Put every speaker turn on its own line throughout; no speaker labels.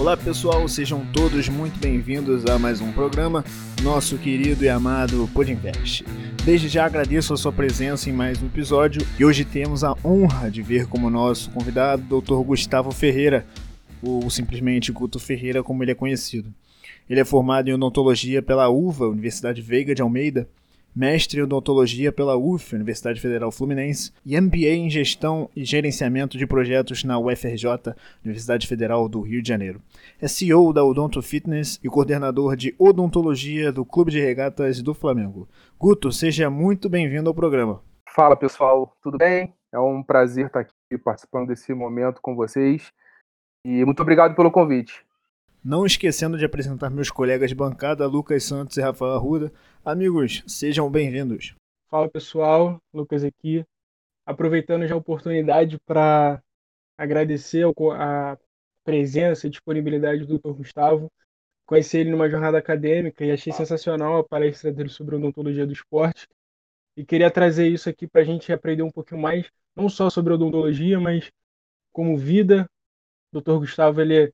Olá pessoal, sejam todos muito bem-vindos a mais um programa, nosso querido e amado Podcast. Desde já agradeço a sua presença em mais um episódio e hoje temos a honra de ver como nosso convidado Dr. Gustavo Ferreira, ou simplesmente Guto Ferreira como ele é conhecido. Ele é formado em odontologia pela UVA, Universidade Veiga de Almeida, mestre em odontologia pela UF, Universidade Federal Fluminense, e MBA em gestão e gerenciamento de projetos na UFRJ, Universidade Federal do Rio de Janeiro. É CEO da Odonto Fitness e coordenador de odontologia do Clube de Regatas do Flamengo. Guto, seja muito bem-vindo ao programa.
Fala pessoal, tudo bem? É um prazer estar aqui participando desse momento com vocês e muito obrigado pelo convite.
Não esquecendo de apresentar meus colegas de bancada, Lucas Santos e Rafael Arruda. Amigos, sejam bem-vindos.
Fala pessoal, Lucas aqui. Aproveitando já a oportunidade para agradecer a presença e disponibilidade do Dr. Gustavo. Conheci ele numa jornada acadêmica e achei sensacional a palestra dele sobre odontologia do esporte. E queria trazer isso aqui para a gente aprender um pouquinho mais, não só sobre odontologia, mas como vida. O Dr. Gustavo ele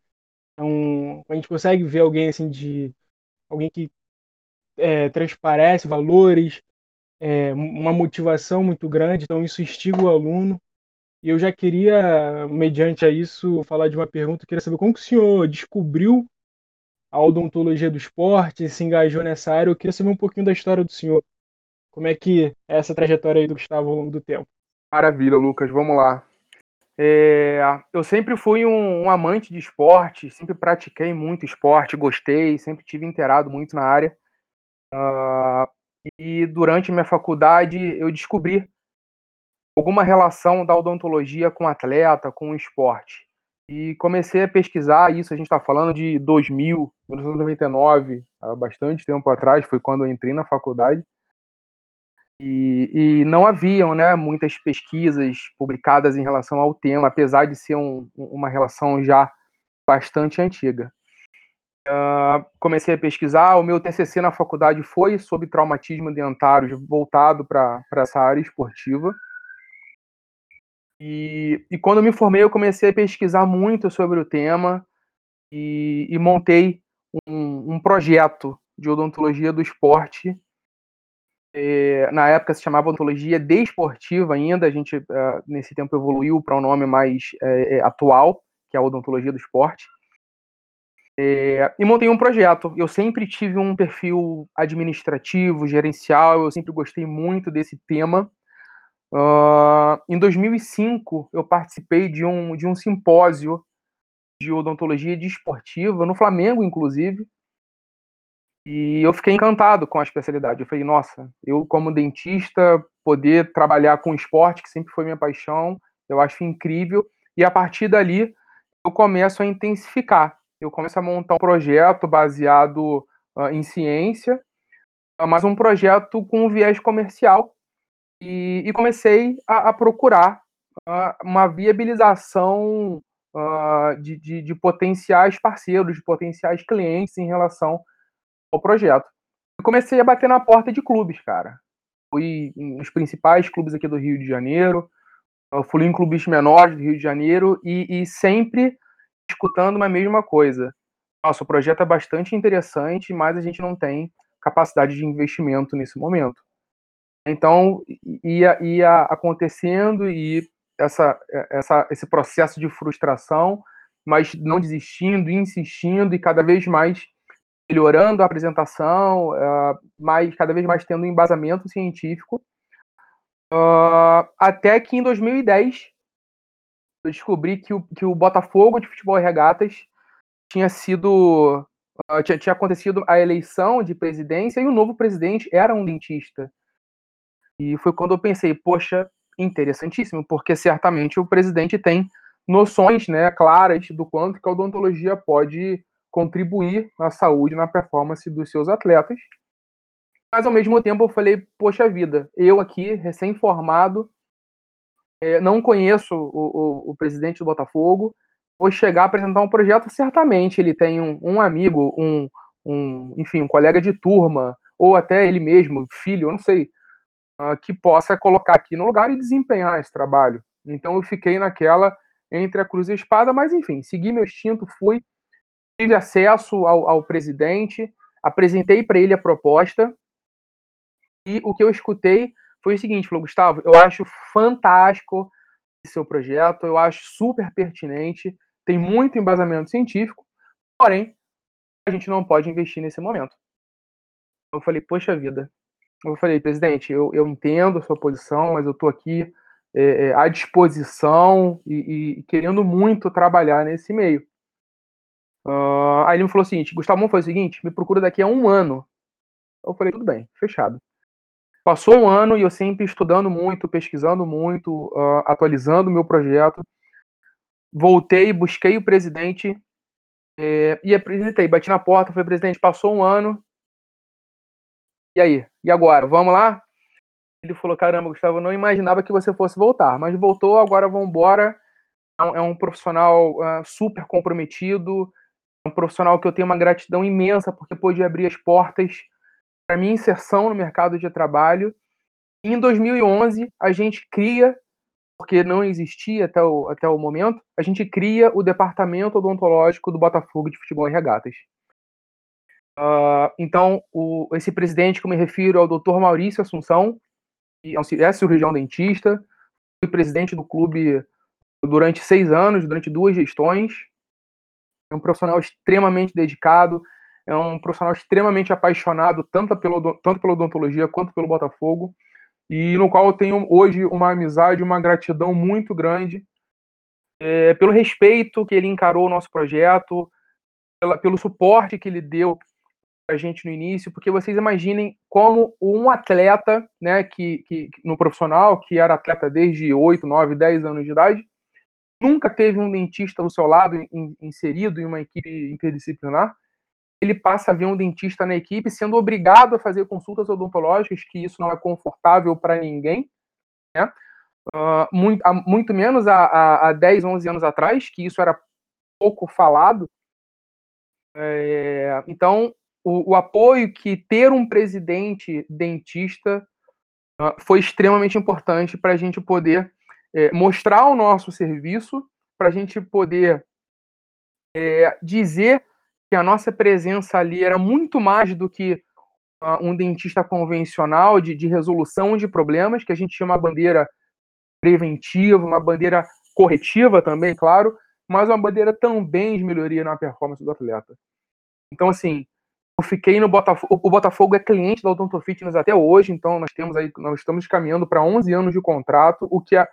um, a gente consegue ver alguém assim de alguém que é, transparece valores, é, uma motivação muito grande, então isso instiga o aluno. E eu já queria, mediante a isso, falar de uma pergunta. Eu queria saber como que o senhor descobriu a odontologia do esporte, se engajou nessa área. Eu queria saber um pouquinho da história do senhor. Como é que é essa trajetória aí do Gustavo ao longo do tempo?
Maravilha, Lucas. Vamos lá. É, eu sempre fui um, um, amante de esporte, sempre pratiquei muito esporte, gostei, sempre tive inteirado muito na área. Uh, e durante minha faculdade eu descobri alguma relação da odontologia com atleta, com esporte. E comecei a pesquisar isso, a gente está falando de 2000, 1999, há bastante tempo atrás, foi quando eu entrei na faculdade. E, e, não haviam né, muitas pesquisas publicadas em relação ao tema, apesar de ser um, uma relação já bastante antiga. Uh, comecei a pesquisar, o meu TCC na faculdade foi sobre traumatismo dentário, voltado para essa área esportiva. E, e, quando me formei, eu comecei a pesquisar muito sobre o tema e, e montei um, um projeto de odontologia do esporte na época se chamava ontologia desportiva ainda, a gente uh, nesse tempo evoluiu para um nome mais é, atual, que é a odontologia do esporte. E montei um projeto. Eu sempre tive um perfil administrativo, gerencial, eu sempre gostei muito desse tema. Uh, em 2005, eu participei de um, de um simpósio de odontologia desportiva, no Flamengo, inclusive, e eu fiquei encantado com a especialidade. Eu falei, nossa, eu como dentista, poder trabalhar com esporte, que sempre foi minha paixão, eu acho incrível. E a partir dali, eu começo a intensificar. Eu começo a montar um projeto baseado uh, em ciência, uh, mas um projeto com um viés comercial. E, e comecei a, a procurar uh, uma viabilização de, de, de potenciais parceiros, de potenciais clientes em relação ao projeto. Eu comecei a bater na porta de clubes, cara. Fui nos principais clubes aqui do Rio de Janeiro, fui em clubes menores do Rio de Janeiro e, e sempre escutando uma mesma coisa. Nossa, o projeto é bastante interessante, mas a gente não tem capacidade de investimento nesse momento. Então, ia, ia acontecendo e essa, essa, esse processo de frustração, mas não desistindo, insistindo e cada vez mais melhorando a apresentação, uh, cada vez mais tendo um embasamento científico, uh, até que em 2010 eu descobri que o, que o Botafogo de Futebol e Regatas tinha sido uh, tinha, tinha acontecido a eleição de presidência e o novo presidente era um dentista. E foi quando eu pensei, poxa, interessantíssimo, porque certamente o presidente tem noções né, claras do quanto que a odontologia pode contribuir na saúde, na performance dos seus atletas. Mas ao mesmo tempo eu falei, poxa vida, eu aqui, recém-formado, é, não conheço o, o, o, presidente do Botafogo, vou chegar a apresentar um projeto, certamente ele tem um, um amigo, um, um, enfim, um colega de turma, ou até ele mesmo, filho, eu não sei, uh, que possa colocar aqui no lugar e desempenhar esse trabalho. Então eu fiquei naquela entre a cruz e a espada, mas enfim, segui meu instinto, fui, tive acesso ao, ao presidente, apresentei para ele a proposta e o que eu escutei foi o seguinte, falou, Gustavo, eu acho fantástico esse seu projeto, eu acho super pertinente, tem muito embasamento científico, porém, a gente não pode investir nesse momento. Eu falei, poxa vida. Eu falei, presidente, eu, eu entendo a sua posição, mas eu estou aqui é, à disposição e, e, querendo muito trabalhar nesse meio. Uh, aí ele me falou o seguinte, Gustavo, fazer o seguinte, me procura daqui a um ano. Eu falei, tudo bem, fechado. Passou um ano e eu sempre estudando muito, pesquisando muito, uh, atualizando o meu projeto. Voltei, busquei o presidente é, e apresentei, bati na porta, falei, presidente, passou um ano. E aí? E agora? Vamos lá? Ele falou, caramba, Gustavo, eu não imaginava que você fosse voltar, mas voltou, agora vamos embora. É um é profissional uh, super comprometido, um profissional que eu tenho uma gratidão imensa porque pôde abrir as portas para minha inserção no mercado de trabalho. E em 2011, a gente cria, porque não existia até o, até o momento, a gente cria o Departamento Odontológico do Botafogo de Futebol e Regatas. Uh, então, o, esse presidente que eu me refiro é o Dr. Maurício Assunção, que é, é cirurgião dentista, foi presidente do clube durante seis anos, durante duas gestões. É um profissional extremamente dedicado, é um profissional extremamente apaixonado tanto pelo, tanto pela odontologia quanto pelo Botafogo, e no qual eu tenho hoje uma amizade, uma gratidão muito grande é, pelo respeito que ele encarou o nosso projeto, pela, pelo suporte que ele deu a gente no início, porque vocês imaginem como um atleta, né, que, que no profissional, que era atleta desde 8, 9, 10 anos de idade, nunca teve um dentista do seu lado inserido em uma equipe interdisciplinar, ele passa a ver um dentista na equipe sendo obrigado a fazer consultas odontológicas, que isso não é confortável para ninguém, né? Uh, muito, muito, menos há, há 10, 11 anos atrás, que isso era pouco falado. É, então, o, o, apoio que ter um presidente dentista uh, foi extremamente importante para a gente poder é, mostrar o nosso serviço, para a gente poder é, dizer que a nossa presença ali era muito mais do que uh, um dentista convencional de, de resolução de problemas, que a gente tinha uma bandeira preventiva, uma bandeira corretiva também, claro, mas uma bandeira também de melhoria na performance do atleta. Então, assim, eu fiquei no Botafogo. O Botafogo é cliente da Odonto Fitness até hoje, então nós temos aí, nós estamos caminhando para 11 anos de contrato, o que é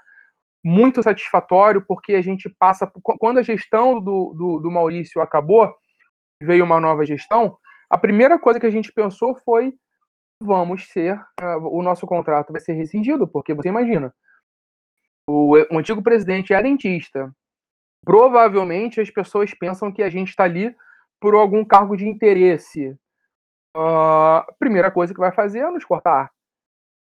muito satisfatório, porque a gente passa. Quando a gestão do, do, do Maurício acabou, veio uma nova gestão, a primeira coisa que a gente pensou foi vamos ser, uh, o nosso contrato vai ser rescindido, porque você imagina, o, o, antigo presidente é dentista. Provavelmente as pessoas pensam que a gente está ali por algum cargo de interesse. Uh, primeira coisa que vai fazer é nos cortar.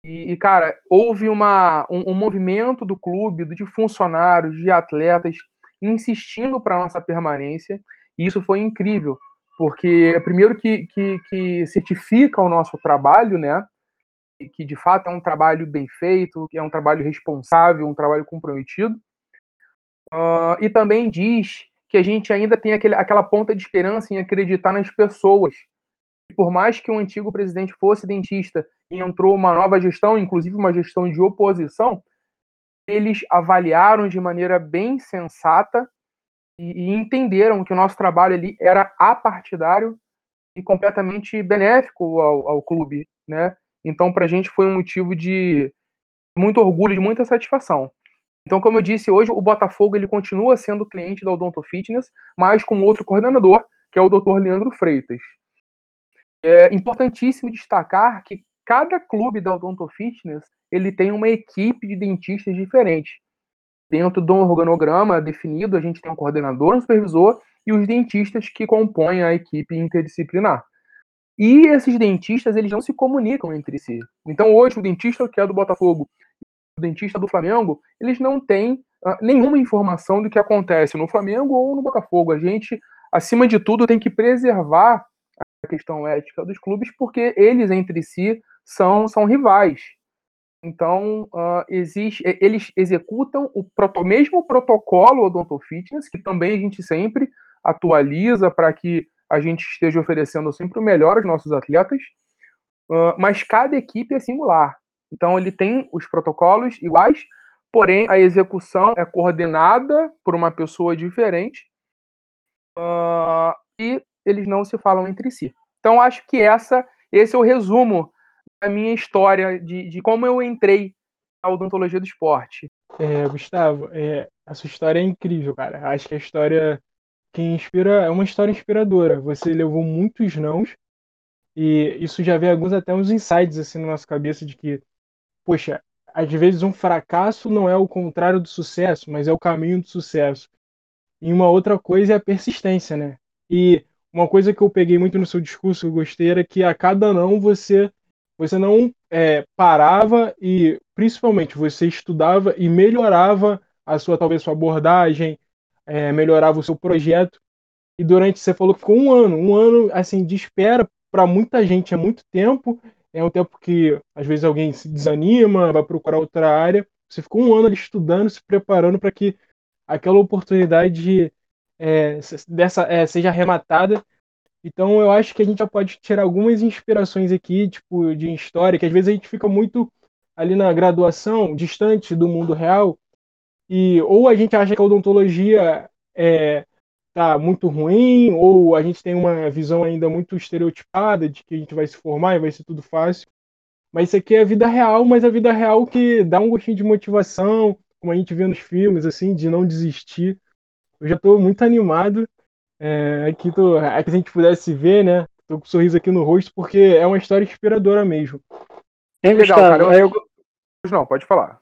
E, e cara, houve uma, um, um, movimento do clube, de funcionários, de atletas, insistindo para nossa permanência, e isso foi incrível porque é primeiro que, que, que certifica o nosso trabalho, né? Que de fato é um trabalho bem feito, que é um trabalho responsável, um trabalho comprometido. Uh, e também diz que a gente ainda tem aquele, aquela ponta de esperança em acreditar nas pessoas. Por mais que o antigo presidente fosse dentista e entrou uma nova gestão, inclusive uma gestão de oposição, eles avaliaram de maneira bem sensata e, e entenderam que o nosso trabalho ali era apartidário e completamente benéfico ao, ao clube, né? Então, para a gente foi um motivo de muito orgulho, de muita satisfação. Então, como eu disse, hoje o Botafogo ele continua sendo cliente da Odonto Fitness, mas com outro coordenador, que é o Dr. Leandro Freitas. É importantíssimo destacar que cada clube da Odonto Fitness ele tem uma equipe de dentistas diferente dentro de um organograma definido, a gente tem um coordenador, um supervisor e os dentistas que compõem a equipe interdisciplinar. E esses dentistas, eles não se comunicam entre si. Então, hoje, o dentista que é do Botafogo o dentista do Flamengo, eles não têm uh, nenhuma informação do que acontece no Flamengo ou no Botafogo. A gente, acima de tudo, tem que preservar a questão ética dos clubes, porque eles entre si são, são rivais. Então, uh, existe, eles executam o proto, mesmo protocolo Odonto Fitness, que também a gente sempre atualiza para que a gente esteja oferecendo sempre o melhor aos nossos atletas, uh, mas cada equipe é singular. Então ele tem os protocolos iguais, porém a execução é coordenada por uma pessoa diferente uh, e eles não se falam entre si. Então acho que essa, esse é o resumo da minha história de, de como eu entrei na odontologia do esporte.
É, Gustavo, é, a sua história é incrível, cara. Acho que a história que inspira é uma história inspiradora. Você levou muitos nãos e isso já vem alguns até uns insights assim na nossa cabeça de que, poxa, às vezes um fracasso não é o contrário do sucesso, mas é o caminho do sucesso. E uma outra coisa é a persistência, né? E uma coisa que eu peguei muito no seu discurso, eu gostei, era que a cada não você você não é, parava e principalmente você estudava e melhorava a sua talvez sua abordagem, é, melhorava o seu projeto. E durante você falou que ficou um ano, um ano assim de espera para muita gente é muito tempo, é um tempo que às vezes alguém se desanima, vai procurar outra área. Você ficou um ano ali estudando, se preparando para que aquela oportunidade é, dessa é, seja arrematada. Então eu acho que a gente já pode tirar algumas inspirações aqui, tipo de história, que às vezes a gente fica muito ali na graduação, distante do mundo real, e ou a gente acha que a odontologia é, tá muito ruim, ou a gente tem uma visão ainda muito estereotipada de que a gente vai se formar e vai ser tudo fácil. Mas isso aqui é a vida real, mas a vida real que dá um gostinho de motivação, como a gente vê nos filmes, assim, de não desistir. Eu já estou muito animado. É, aqui, tô, é que a gente pudesse ver, né? Tô com um sorriso aqui no rosto, porque é uma história inspiradora mesmo.
É legal, cara. Eu... Eu... Não, pode falar.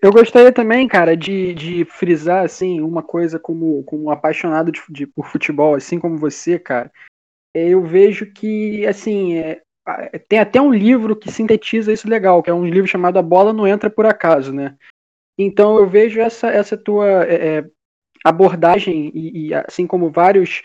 Eu gostaria também, cara, de, de frisar, assim, uma coisa como, como um apaixonado de, de, por futebol, assim como você, cara. É, eu vejo que, assim, é, tem até um livro que sintetiza isso legal, que é um livro chamado A Bola Não Entra Por Acaso, né? Então eu vejo essa, essa tua é, é abordagem, e, e, assim como vários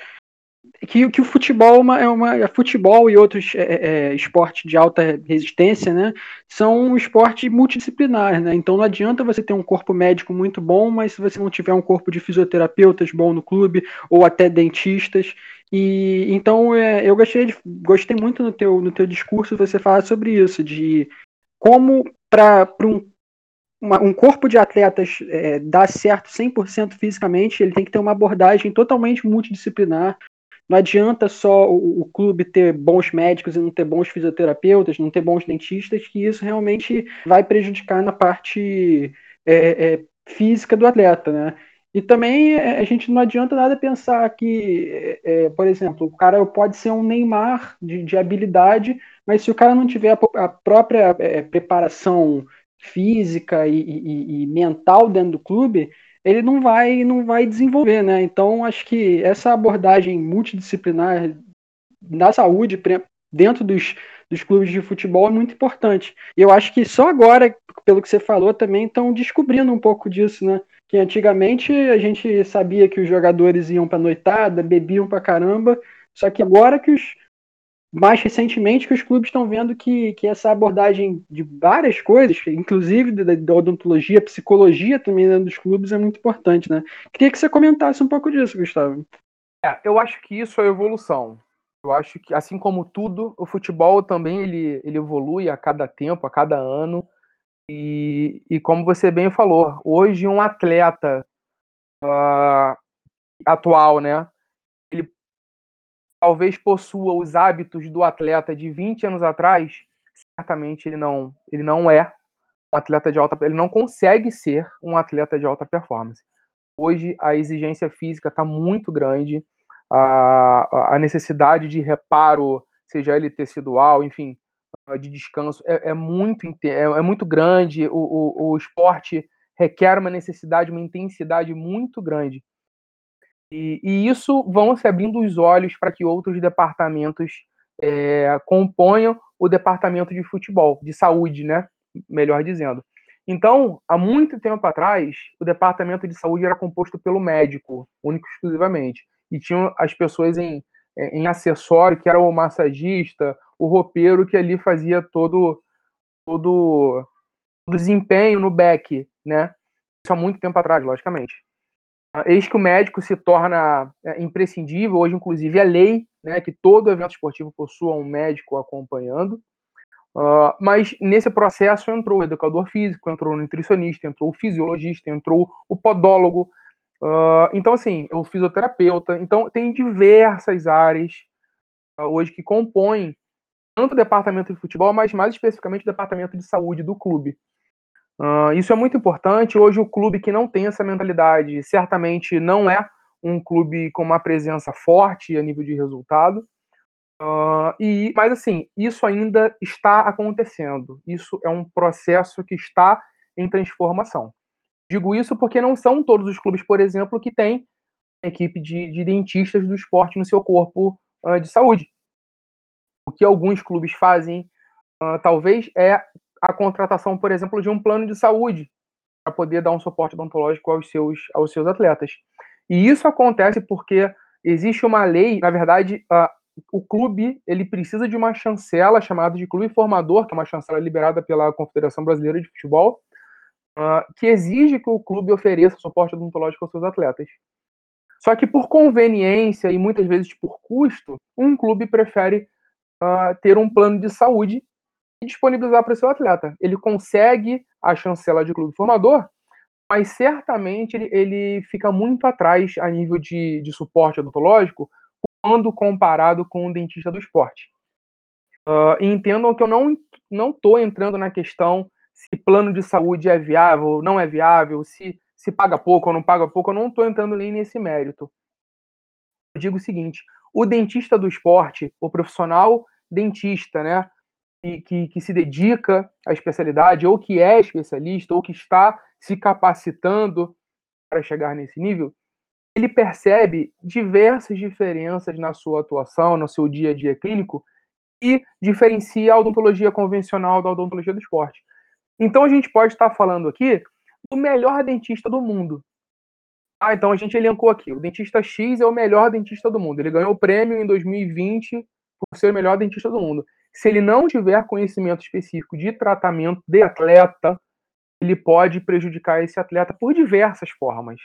que, que o futebol é uma, é uma é futebol e outros é, é, é, esportes de alta resistência, né, são um esporte multidisciplinar, né? Então não adianta você ter um corpo médico muito bom, mas se você não tiver um corpo de fisioterapeutas bom no clube ou até dentistas. E então é, eu gostei de, gostei muito no teu no teu discurso você falar sobre isso, de como para um uma, um corpo de atletas é, dar certo 100% fisicamente, ele tem que ter uma abordagem totalmente multidisciplinar, não adianta só o, o, clube ter bons médicos e não ter bons fisioterapeutas, não ter bons dentistas, que isso realmente vai prejudicar na parte é, é, física do atleta, né? E também é, a gente não adianta nada pensar que, é, é, por exemplo, o cara pode ser um Neymar de, de habilidade, mas se o cara não tiver a, a própria é, preparação física e, e, e mental dentro do clube, ele não vai não vai desenvolver, né? Então acho que essa abordagem multidisciplinar na saúde dentro dos, dos clubes de futebol é muito importante. E eu acho que só agora, pelo que você falou, também estão descobrindo um pouco disso, né? Que antigamente a gente sabia que os jogadores iam para noitada, bebiam para caramba, só que agora que os mais recentemente que os clubes estão vendo que, que essa abordagem de várias coisas, inclusive da, da odontologia, psicologia também dentro dos clubes, é muito importante, né? Queria que você comentasse um pouco disso, Gustavo.
É, eu acho que isso é evolução. Eu acho que, assim como tudo, o futebol também ele, ele evolui a cada tempo, a cada ano. E, e como você bem falou, hoje um atleta uh, atual, né? Talvez possua os hábitos do atleta de 20 anos atrás, certamente ele não, ele não é um atleta de alta, ele não consegue ser um atleta de alta performance. Hoje a exigência física está muito grande, a, a necessidade de reparo, seja ele tecidual, enfim, de descanso, é, é muito, é, é, muito grande. O, o, o esporte requer uma necessidade, uma intensidade muito grande. E, e isso vão se abrindo os olhos para que outros departamentos é, componham o departamento de futebol, de saúde, né? Melhor dizendo. Então, há muito tempo atrás, o departamento de saúde era composto pelo médico, único exclusivamente. E tinham as pessoas em, em acessório, que era o massagista, o roupeiro, que ali fazia todo, todo o desempenho no back, né? Isso há muito tempo atrás, logicamente. Eis que o médico se torna é, imprescindível, hoje, inclusive, é lei né, que todo evento esportivo possua um médico acompanhando. Uh, mas nesse processo entrou o educador físico, entrou o nutricionista, entrou o fisiologista, entrou o podólogo. Uh, então, assim, o fisioterapeuta. Então, tem diversas áreas uh, hoje que compõem tanto o departamento de futebol, mas mais especificamente o departamento de saúde do clube. Isso é muito importante. Hoje, o clube que não tem essa mentalidade certamente não é um clube com uma presença forte a nível de resultado. Uh, e, mas assim, isso ainda está acontecendo. Isso é um processo que está em transformação. Digo isso porque não são todos os clubes, por exemplo, que têm equipe de, de dentistas do esporte no seu corpo uh, de saúde. O que alguns clubes fazem, uh, talvez, é a contratação, por exemplo, de um plano de saúde para poder dar um suporte odontológico aos seus, aos seus atletas. E isso acontece porque existe uma lei, na verdade, o clube ele precisa de uma chancela chamada de clube formador, que é uma chancela liberada pela Confederação Brasileira de Futebol, que exige que o clube ofereça suporte odontológico aos seus atletas. Só que por conveniência e muitas vezes por custo, um clube prefere uh, ter um plano de saúde e disponibilizar para o seu atleta. Ele consegue a chancela de clube formador, mas certamente ele, ele fica muito atrás a nível de, de suporte odontológico quando comparado com o dentista do esporte. Uh, entendam que eu não não estou entrando na questão se plano de saúde é viável ou não é viável, se, se paga pouco ou não paga pouco, eu não estou entrando nem nesse mérito. Eu digo o seguinte: o dentista do esporte, o profissional dentista, né, que, que, se dedica à especialidade, ou que é especialista, ou que está se capacitando para chegar nesse nível, ele percebe diversas diferenças na sua atuação, no seu dia a dia clínico, e diferencia a odontologia convencional da odontologia do esporte. Então a gente pode estar falando aqui do melhor dentista do mundo. Ah, então a gente elencou aqui, o dentista X é o melhor dentista do mundo. Ele ganhou o prêmio em 2020 por ser o melhor dentista do mundo. Se ele não tiver conhecimento específico de tratamento de atleta, ele pode prejudicar esse atleta por diversas formas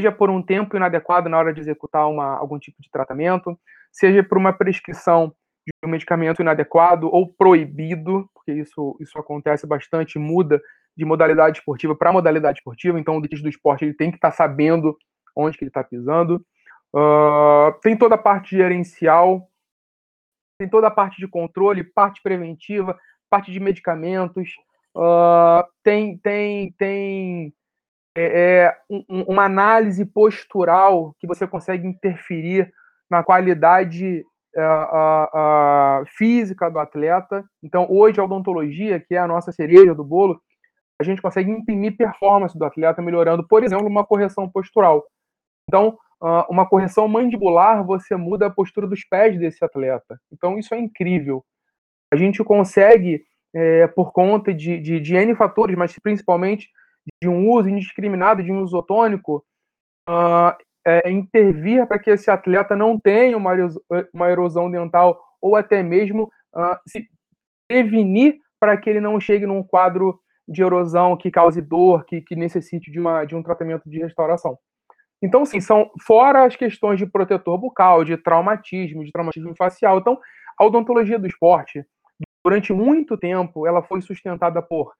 seja por um tempo inadequado na hora de executar uma, algum tipo de tratamento, seja por uma prescrição de um medicamento inadequado ou proibido, porque isso, isso acontece bastante, muda de modalidade esportiva para modalidade esportiva, então o dentista do esporte ele tem que estar tá sabendo onde que ele está pisando. Uh, tem toda a parte gerencial, tem toda a parte de controle, parte preventiva, parte de medicamentos, uh, tem, tem, tem é, é um, uma análise postural que você consegue interferir na qualidade uh, uh, física do atleta. Então, hoje, a odontologia, que é a nossa cereja do bolo, a gente consegue imprimir performance do atleta, melhorando, por exemplo, uma correção postural. Então, uma correção mandibular, você muda a postura dos pés desse atleta. Então, isso é incrível. A gente consegue, é, por conta de, de, de N fatores, mas principalmente de um uso indiscriminado de um isotônico, uh, é, intervir para que esse atleta não tenha uma, uma erosão dental ou até mesmo uh, se prevenir para que ele não chegue num quadro de erosão que cause dor, que, que necessite de, uma, de um tratamento de restauração. Então, sim, são fora as questões de protetor bucal, de traumatismo, de traumatismo facial. Então, a odontologia do esporte, durante muito tempo, ela foi sustentada por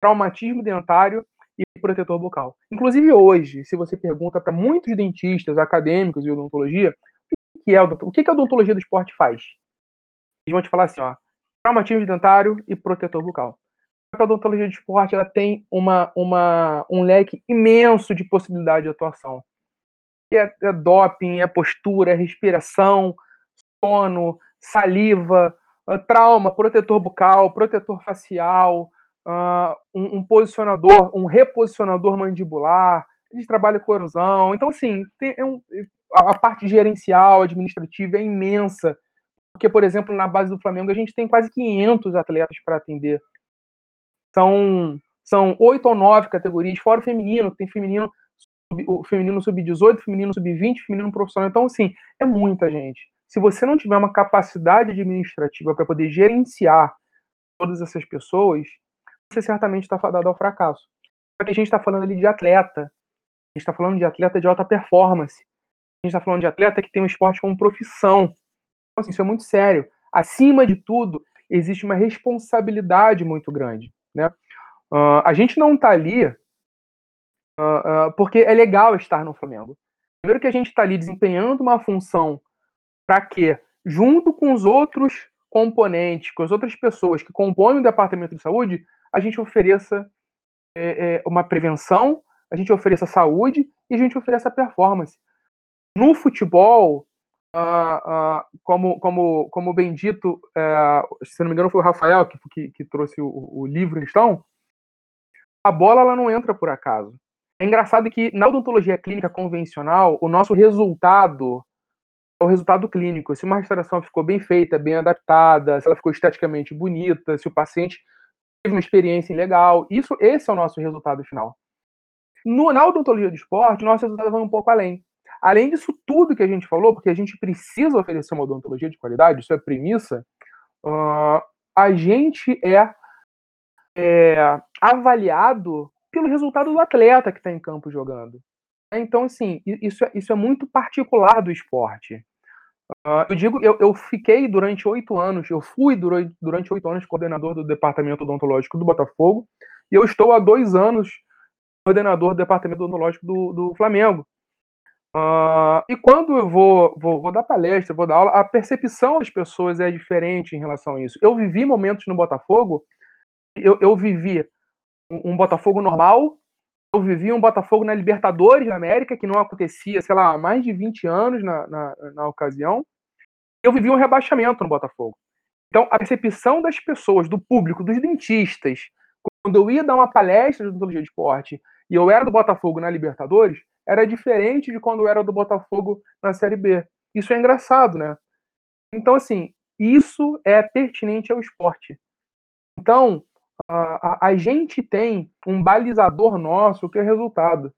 traumatismo dentário e protetor bucal. Inclusive hoje, se você pergunta para muitos dentistas, acadêmicos de odontologia, o que é, o que a odontologia do esporte faz? Eles vão te falar assim, ó, traumatismo dentário e protetor bucal. A odontologia de esporte ela tem uma, uma, um leque imenso de possibilidade de atuação. É, é doping, é postura, é respiração, sono, saliva, é trauma, protetor bucal, protetor facial, uh, um, um, posicionador, um reposicionador mandibular, a gente trabalha com erosão. Então, assim, tem, é um, a parte gerencial, administrativa é imensa. Porque, por exemplo, na base do Flamengo, a gente tem quase 500 atletas para atender. São, são oito ou nove categorias, fora o feminino, tem feminino, o feminino sub-18, feminino sub-20, feminino profissional. Então, assim, é muita gente. Se você não tiver uma capacidade administrativa para poder gerenciar todas essas pessoas, você certamente está fadado ao fracasso. Só que a gente está falando ali de atleta. A gente está falando de atleta de alta performance. A gente está falando de atleta que tem o esporte como profissão. Então, assim, isso é muito sério. Acima de tudo, existe uma responsabilidade muito grande. Né? Uh, a gente não está ali uh, uh, porque é legal estar no Flamengo. Primeiro que a gente está ali desempenhando uma função para que, junto com os outros componentes, com as outras pessoas que compõem o departamento de saúde, a gente ofereça é, é, uma prevenção, a gente ofereça saúde e a gente ofereça performance. No futebol, uh, como, como, como bem dito, uh, se não me engano foi o Rafael que, que, que trouxe o, o, livro em questão, a bola ela não entra por acaso. É engraçado que na odontologia clínica convencional, o nosso resultado é o resultado clínico. Se uma restauração ficou bem feita, bem adaptada, se ela ficou esteticamente bonita, se o paciente teve uma experiência legal, isso, esse é o nosso resultado final. No, na odontologia do esporte, nosso resultado vai um pouco além. Além disso tudo que a gente falou, porque a gente precisa oferecer uma odontologia de qualidade, isso é premissa, uh, a gente é, é avaliado pelo resultado do atleta que está em campo jogando. Então, assim, isso é, isso é muito particular do esporte. Uh, eu digo, eu, eu fiquei durante oito anos, eu fui durante oito anos coordenador do departamento odontológico do Botafogo, e eu estou há dois anos coordenador do departamento odontológico do, do Flamengo. Uh, e quando eu vou, vou, vou, dar palestra, vou dar aula, a percepção das pessoas é diferente em relação a isso. Eu vivi momentos no Botafogo, eu, eu vivi um Botafogo normal, eu vivi um Botafogo na Libertadores da América, que não acontecia, sei lá, há mais de 20 anos na, na, na ocasião. Eu vivi um rebaixamento no Botafogo. Então, a percepção das pessoas, do público, dos dentistas, quando eu ia dar uma palestra de odontologia de esporte e eu era do Botafogo na Libertadores, era diferente de quando eu era do Botafogo na Série B. Isso é engraçado, né? Então, assim, isso é pertinente ao esporte. Então, a, a, gente tem um balizador nosso que é resultado.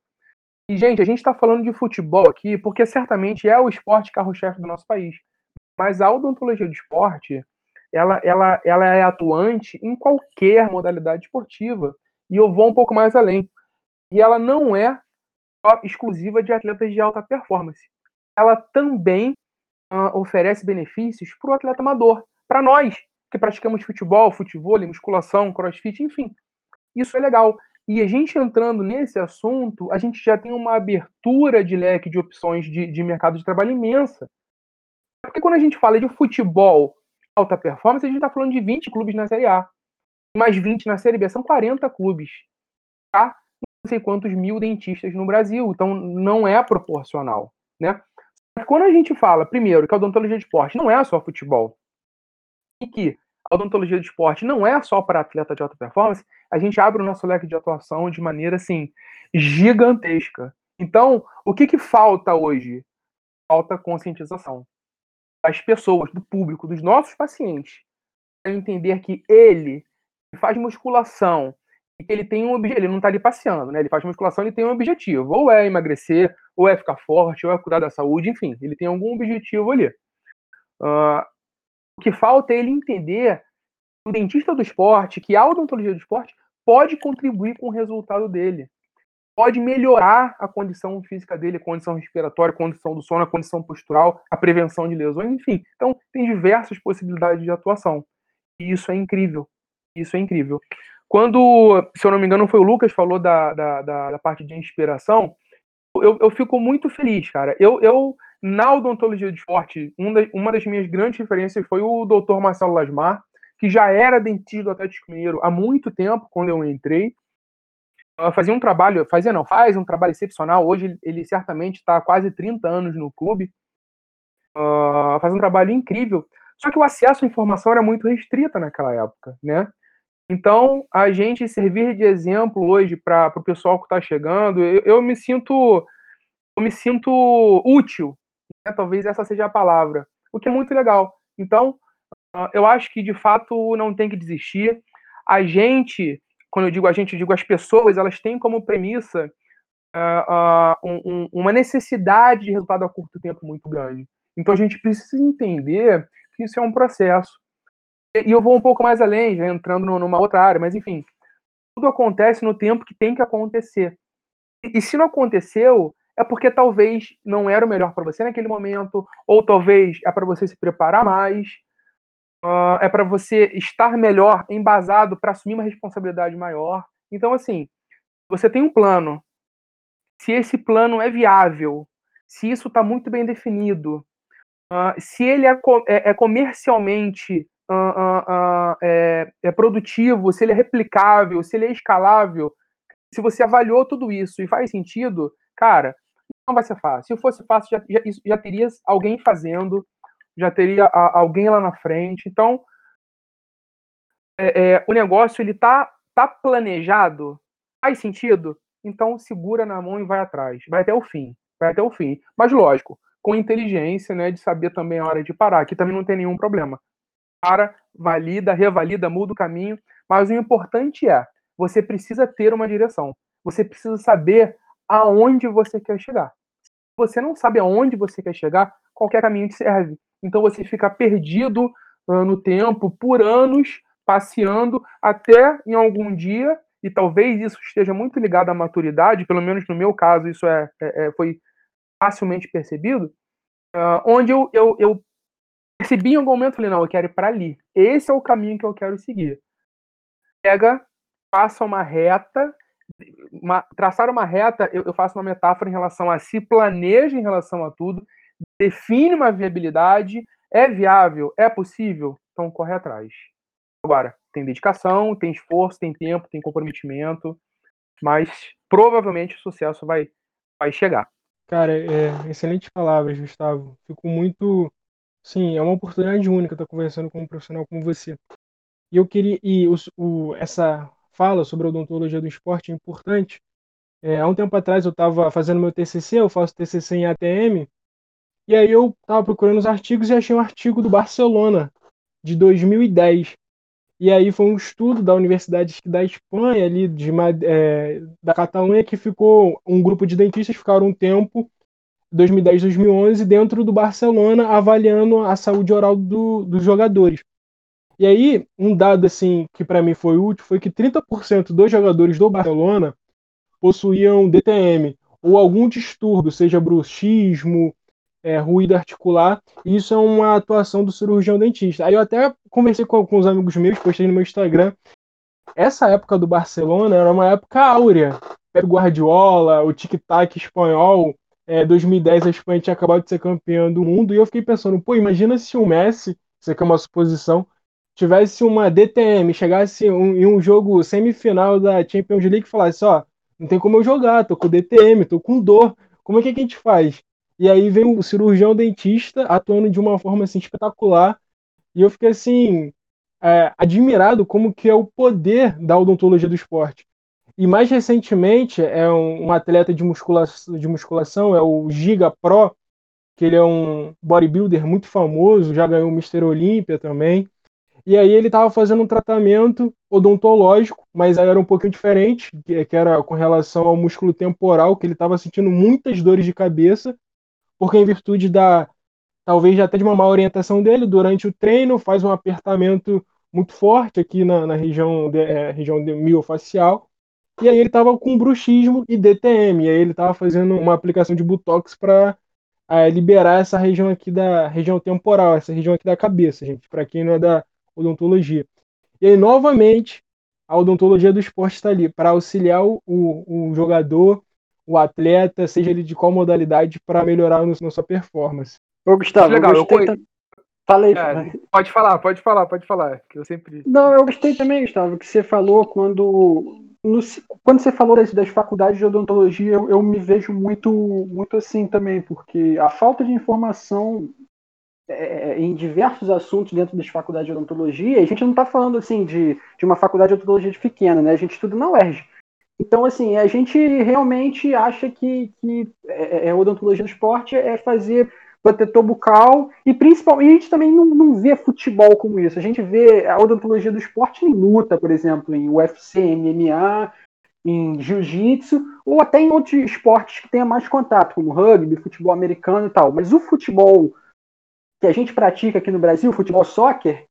E, gente, a gente está falando de futebol aqui porque certamente é o esporte carro-chefe do nosso país. Mas a odontologia do esporte, ela, ela, ela é atuante em qualquer modalidade esportiva. E eu vou um pouco mais além. E ela não é exclusiva de atletas de alta performance. Ela também uh, oferece benefícios para o atleta amador, para nós, que praticamos futebol, futebol, musculação, crossfit, enfim. Isso é legal. E a gente entrando nesse assunto, a gente já tem uma abertura de leque de opções de, de mercado de trabalho imensa. Porque quando a gente fala de futebol alta performance, a gente está falando de 20 clubes na Série A. Mais 20 na Série B, são 40 clubes. Tá? Não sei quantos mil dentistas no Brasil. Então não é proporcional. Né? Quando a gente fala, primeiro, que a odontologia de esporte não é só futebol, e que a odontologia de esporte não é só para atleta de alta performance, a gente abre o nosso leque de atuação de maneira assim gigantesca. Então, o que, que falta hoje? Falta conscientização das pessoas, do público, dos nossos pacientes, para entender que ele faz musculação e que ele tem um objetivo, ele não está ali passeando, né? Ele faz musculação, ele tem um objetivo, ou é emagrecer, ou é ficar forte, ou é cuidar da saúde, enfim, ele tem algum objetivo ali. Uh, que falta é ele entender o dentista do esporte, que a odontologia do esporte, pode contribuir com o resultado dele. Pode melhorar a condição física dele, a condição respiratória, a condição do sono, a condição postural, a prevenção de lesões, enfim. Então, tem diversas possibilidades de atuação. E isso é incrível. Isso é incrível. Quando, se eu não me engano, foi o Lucas que falou da, da, da, da parte de inspiração, eu, eu fico muito feliz, cara. Eu, eu na odontologia de esporte, uma das minhas grandes referências foi o Dr. Marcelo Lasmar, que já era dentista do Atlético Mineiro há muito tempo, quando eu entrei. Fazia um trabalho, fazia não, faz um trabalho excepcional. Hoje ele certamente está quase 30 anos no clube. Uh, faz um trabalho incrível. Só que o acesso à informação era muito restrita naquela época, né? Então, a gente servir de exemplo hoje para o pessoal que está chegando, eu, eu, me sinto eu me sinto útil né? talvez essa seja a palavra, o que é muito legal. Então, uh, eu acho que de fato não tem que desistir. A gente, quando eu digo a gente, eu digo as pessoas, elas têm como premissa uh, uh, um, uma necessidade de resultado a curto tempo muito grande. Então a gente precisa entender que isso é um processo. E eu vou um pouco mais além, já entrando numa outra área, mas enfim, tudo acontece no tempo que tem que acontecer. E se não aconteceu, é porque talvez não era o melhor para você naquele momento, ou talvez é para você se preparar mais, uh, é para você estar melhor, embasado para assumir uma responsabilidade maior. Então, assim, você tem um plano. Se esse plano é viável, se isso está muito bem definido, uh, se ele é, é, é comercialmente uh, é, é produtivo, se ele é replicável, se ele é escalável, se você avaliou tudo isso e faz sentido, cara, não vai ser fácil. Se fosse fácil, já, já, já teria alguém fazendo, já teria a, alguém lá na frente. Então, é, é, o negócio ele tá, tá planejado, faz sentido. Então segura na mão e vai atrás, vai até o fim, vai até o fim. Mas lógico, com inteligência, né, de saber também a hora de parar. Aqui também não tem nenhum problema. Para, valida, revalida, muda o caminho. Mas o importante é, você precisa ter uma direção. Você precisa saber aonde você quer chegar. Se você não sabe aonde você quer chegar, qualquer caminho te serve. Então você fica perdido uh, no tempo por anos, passeando, até em algum dia, e talvez isso esteja muito ligado à maturidade, pelo menos no meu caso, isso é, é, é foi facilmente percebido, uh, onde eu, eu, eu percebi em algum momento, falei, não, eu quero ir para ali. Esse é o caminho que eu quero seguir. Pega, faça uma reta uma, traçar uma reta, eu, eu, faço uma metáfora em relação a se planeja em relação a tudo, define uma viabilidade, é viável, é possível, então corre atrás. Agora, tem dedicação, tem esforço, tem tempo, tem comprometimento, mas provavelmente o sucesso vai, vai chegar.
Cara, é, excelentes palavras, Gustavo. Fico muito. Sim, é uma oportunidade única estar conversando com um profissional como você. E eu queria. E o, o, essa fala sobre odontologia do esporte é importante. É, há um tempo atrás eu estava fazendo meu TCC, eu faço TCC em ATM, e aí eu estava procurando os artigos e achei um artigo do Barcelona, de 2010. E aí foi um estudo da Universidade da Espanha, ali de, é, da Catalunha, que ficou, um grupo de dentistas ficaram um tempo, 2010, 2011, dentro do Barcelona, avaliando a saúde oral do, dos jogadores. E aí, um dado assim que para mim foi útil foi que 30% dos jogadores do Barcelona possuíam DTM ou algum distúrbio, seja bruxismo, é, ruído articular. E isso é uma atuação do cirurgião dentista. Aí eu até conversei com alguns amigos meus, postei no meu Instagram. Essa época do Barcelona era uma época áurea. Pep Guardiola, o tic-tac espanhol. É, 2010 a Espanha tinha acabado de ser campeã do mundo. E eu fiquei pensando, pô, imagina se o Messi, isso aqui é uma suposição, tivesse uma DTM, chegasse um, em um jogo semifinal da Champions League e falasse, ó, não tem como eu jogar, tô com DTM, tô com dor, como é que a gente faz? E aí vem o cirurgião dentista atuando de uma forma assim espetacular, e eu fiquei assim, é, admirado como que é o poder da odontologia do esporte. E mais recentemente é um, um atleta de musculação, de musculação, é o Giga Pro, que ele é um bodybuilder muito famoso, já ganhou o Mr. Olímpia também. E aí ele estava fazendo um tratamento odontológico, mas era um pouquinho diferente, que era com relação ao músculo temporal, que ele estava sentindo muitas dores de cabeça, porque em virtude da talvez até de uma má orientação dele durante o treino, faz um apertamento muito forte aqui na, na região, de, é, região de miofacial, e aí ele estava com bruxismo e DTM, e aí ele estava fazendo uma aplicação de Botox para é, liberar essa região aqui da região temporal, essa região aqui da cabeça, gente, para quem não é da odontologia. E aí, novamente, a odontologia do esporte está ali para auxiliar o, o, jogador, o atleta, seja ele de qual modalidade, para melhorar no, na sua performance.
Ô, Gustavo, Legal, eu gostei. Eu... Falei, é, pode falar, pode falar, pode falar, que eu sempre.
Não, eu gostei também, Gustavo, que você falou quando no, quando você falou das, das faculdades de odontologia, eu, eu, me vejo muito, muito assim também, porque a falta de informação é, é, em diversos assuntos dentro das faculdades de odontologia, a gente não está falando assim de, de uma faculdade de odontologia de pequena, né? A gente estuda na UERJ. Então, assim, a gente realmente acha que, que é, é, odontologia do esporte é fazer protetor bucal e principalmente a gente também não, não vê futebol como isso. A gente vê a odontologia do esporte em luta, por exemplo, em UFC, MMA, em jiu-jitsu ou até em outros esportes que tenha mais contato, como rugby, futebol americano e tal. Mas o futebol que a gente pratica aqui no Brasil, futebol soccer,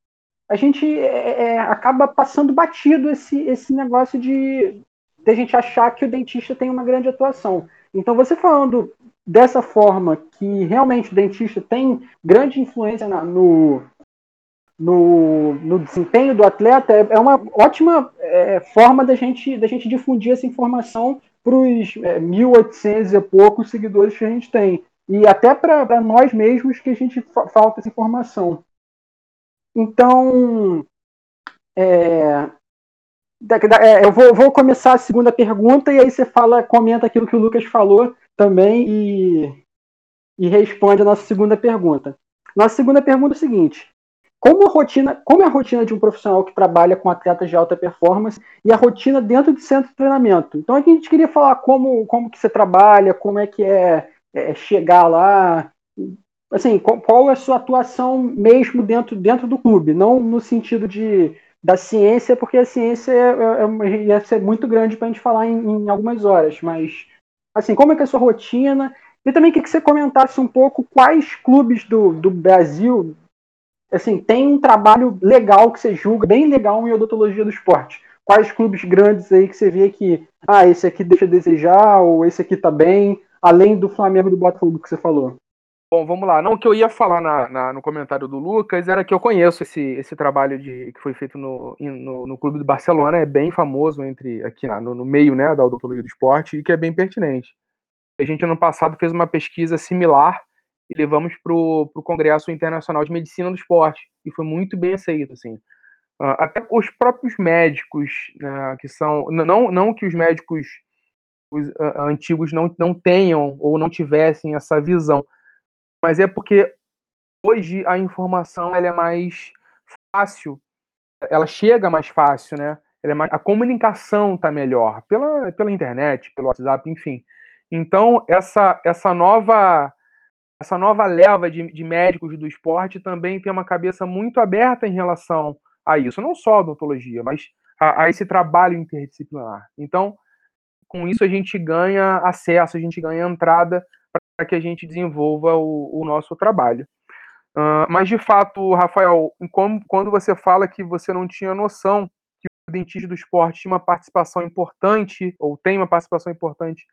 a gente é, é, acaba passando batido esse, esse negócio de, de a gente achar que o dentista tem uma grande atuação. Então, você falando dessa forma que realmente o dentista tem grande influência na, no, no, no, desempenho do atleta, é, é uma ótima é, forma da gente, da gente difundir essa informação para os é, 1.800 e poucos seguidores que a gente tem. E até para nós mesmos que a gente fa falta essa informação. Então, é, é, eu vou, vou, começar a segunda pergunta e aí você fala, comenta aquilo que o Lucas falou também e, e responde a nossa segunda pergunta. Nossa segunda pergunta é o seguinte: como a rotina, como é a rotina de um profissional que trabalha com atletas de alta performance e a rotina dentro do centro de treinamento? Então a gente queria falar como, como que você trabalha, como é que é, é chegar lá, assim, qual é a sua atuação mesmo dentro, dentro do clube, não no sentido de da ciência, porque a ciência é, é, é ia ser muito grande para a gente falar em, em, algumas horas, mas assim, como é que é a sua rotina? E também queria que você comentasse um pouco quais clubes do, do Brasil assim, tem um trabalho legal que você julga, bem legal em odontologia do esporte. Quais clubes grandes aí que você vê que, ah, esse aqui deixa a desejar, ou esse aqui tá bem, além do Flamengo e do Botafogo que você falou?
Bom, vamos lá. Não, o que eu ia falar na, na, no comentário do Lucas era que eu conheço esse, esse trabalho de, que foi feito no, no, no Clube do Barcelona, é bem famoso entre aqui no, no, meio né, da odontologia do esporte e que é bem pertinente. A gente, ano passado, fez uma pesquisa similar e levamos para o Congresso Internacional de Medicina do Esporte, e foi muito bem aceito. Assim. Ah, até os próprios médicos, né, que são. Não, não que os médicos os, antigos não, não tenham ou não tivessem essa visão mas é porque hoje a informação ela é mais fácil, ela chega mais fácil, né? É mais, a comunicação está melhor pela, pela internet, pelo WhatsApp, enfim. Então essa essa nova essa nova leva de, de médicos do esporte também tem uma cabeça muito aberta em relação a isso, não só a odontologia, mas a, a esse trabalho interdisciplinar. Então, com isso a gente ganha acesso, a gente ganha entrada para que a gente desenvolva o, o nosso trabalho. Uh, mas, de fato, Rafael, como, quando você fala que você não tinha noção que o dentista do esporte tinha uma participação importante, ou tem uma participação importante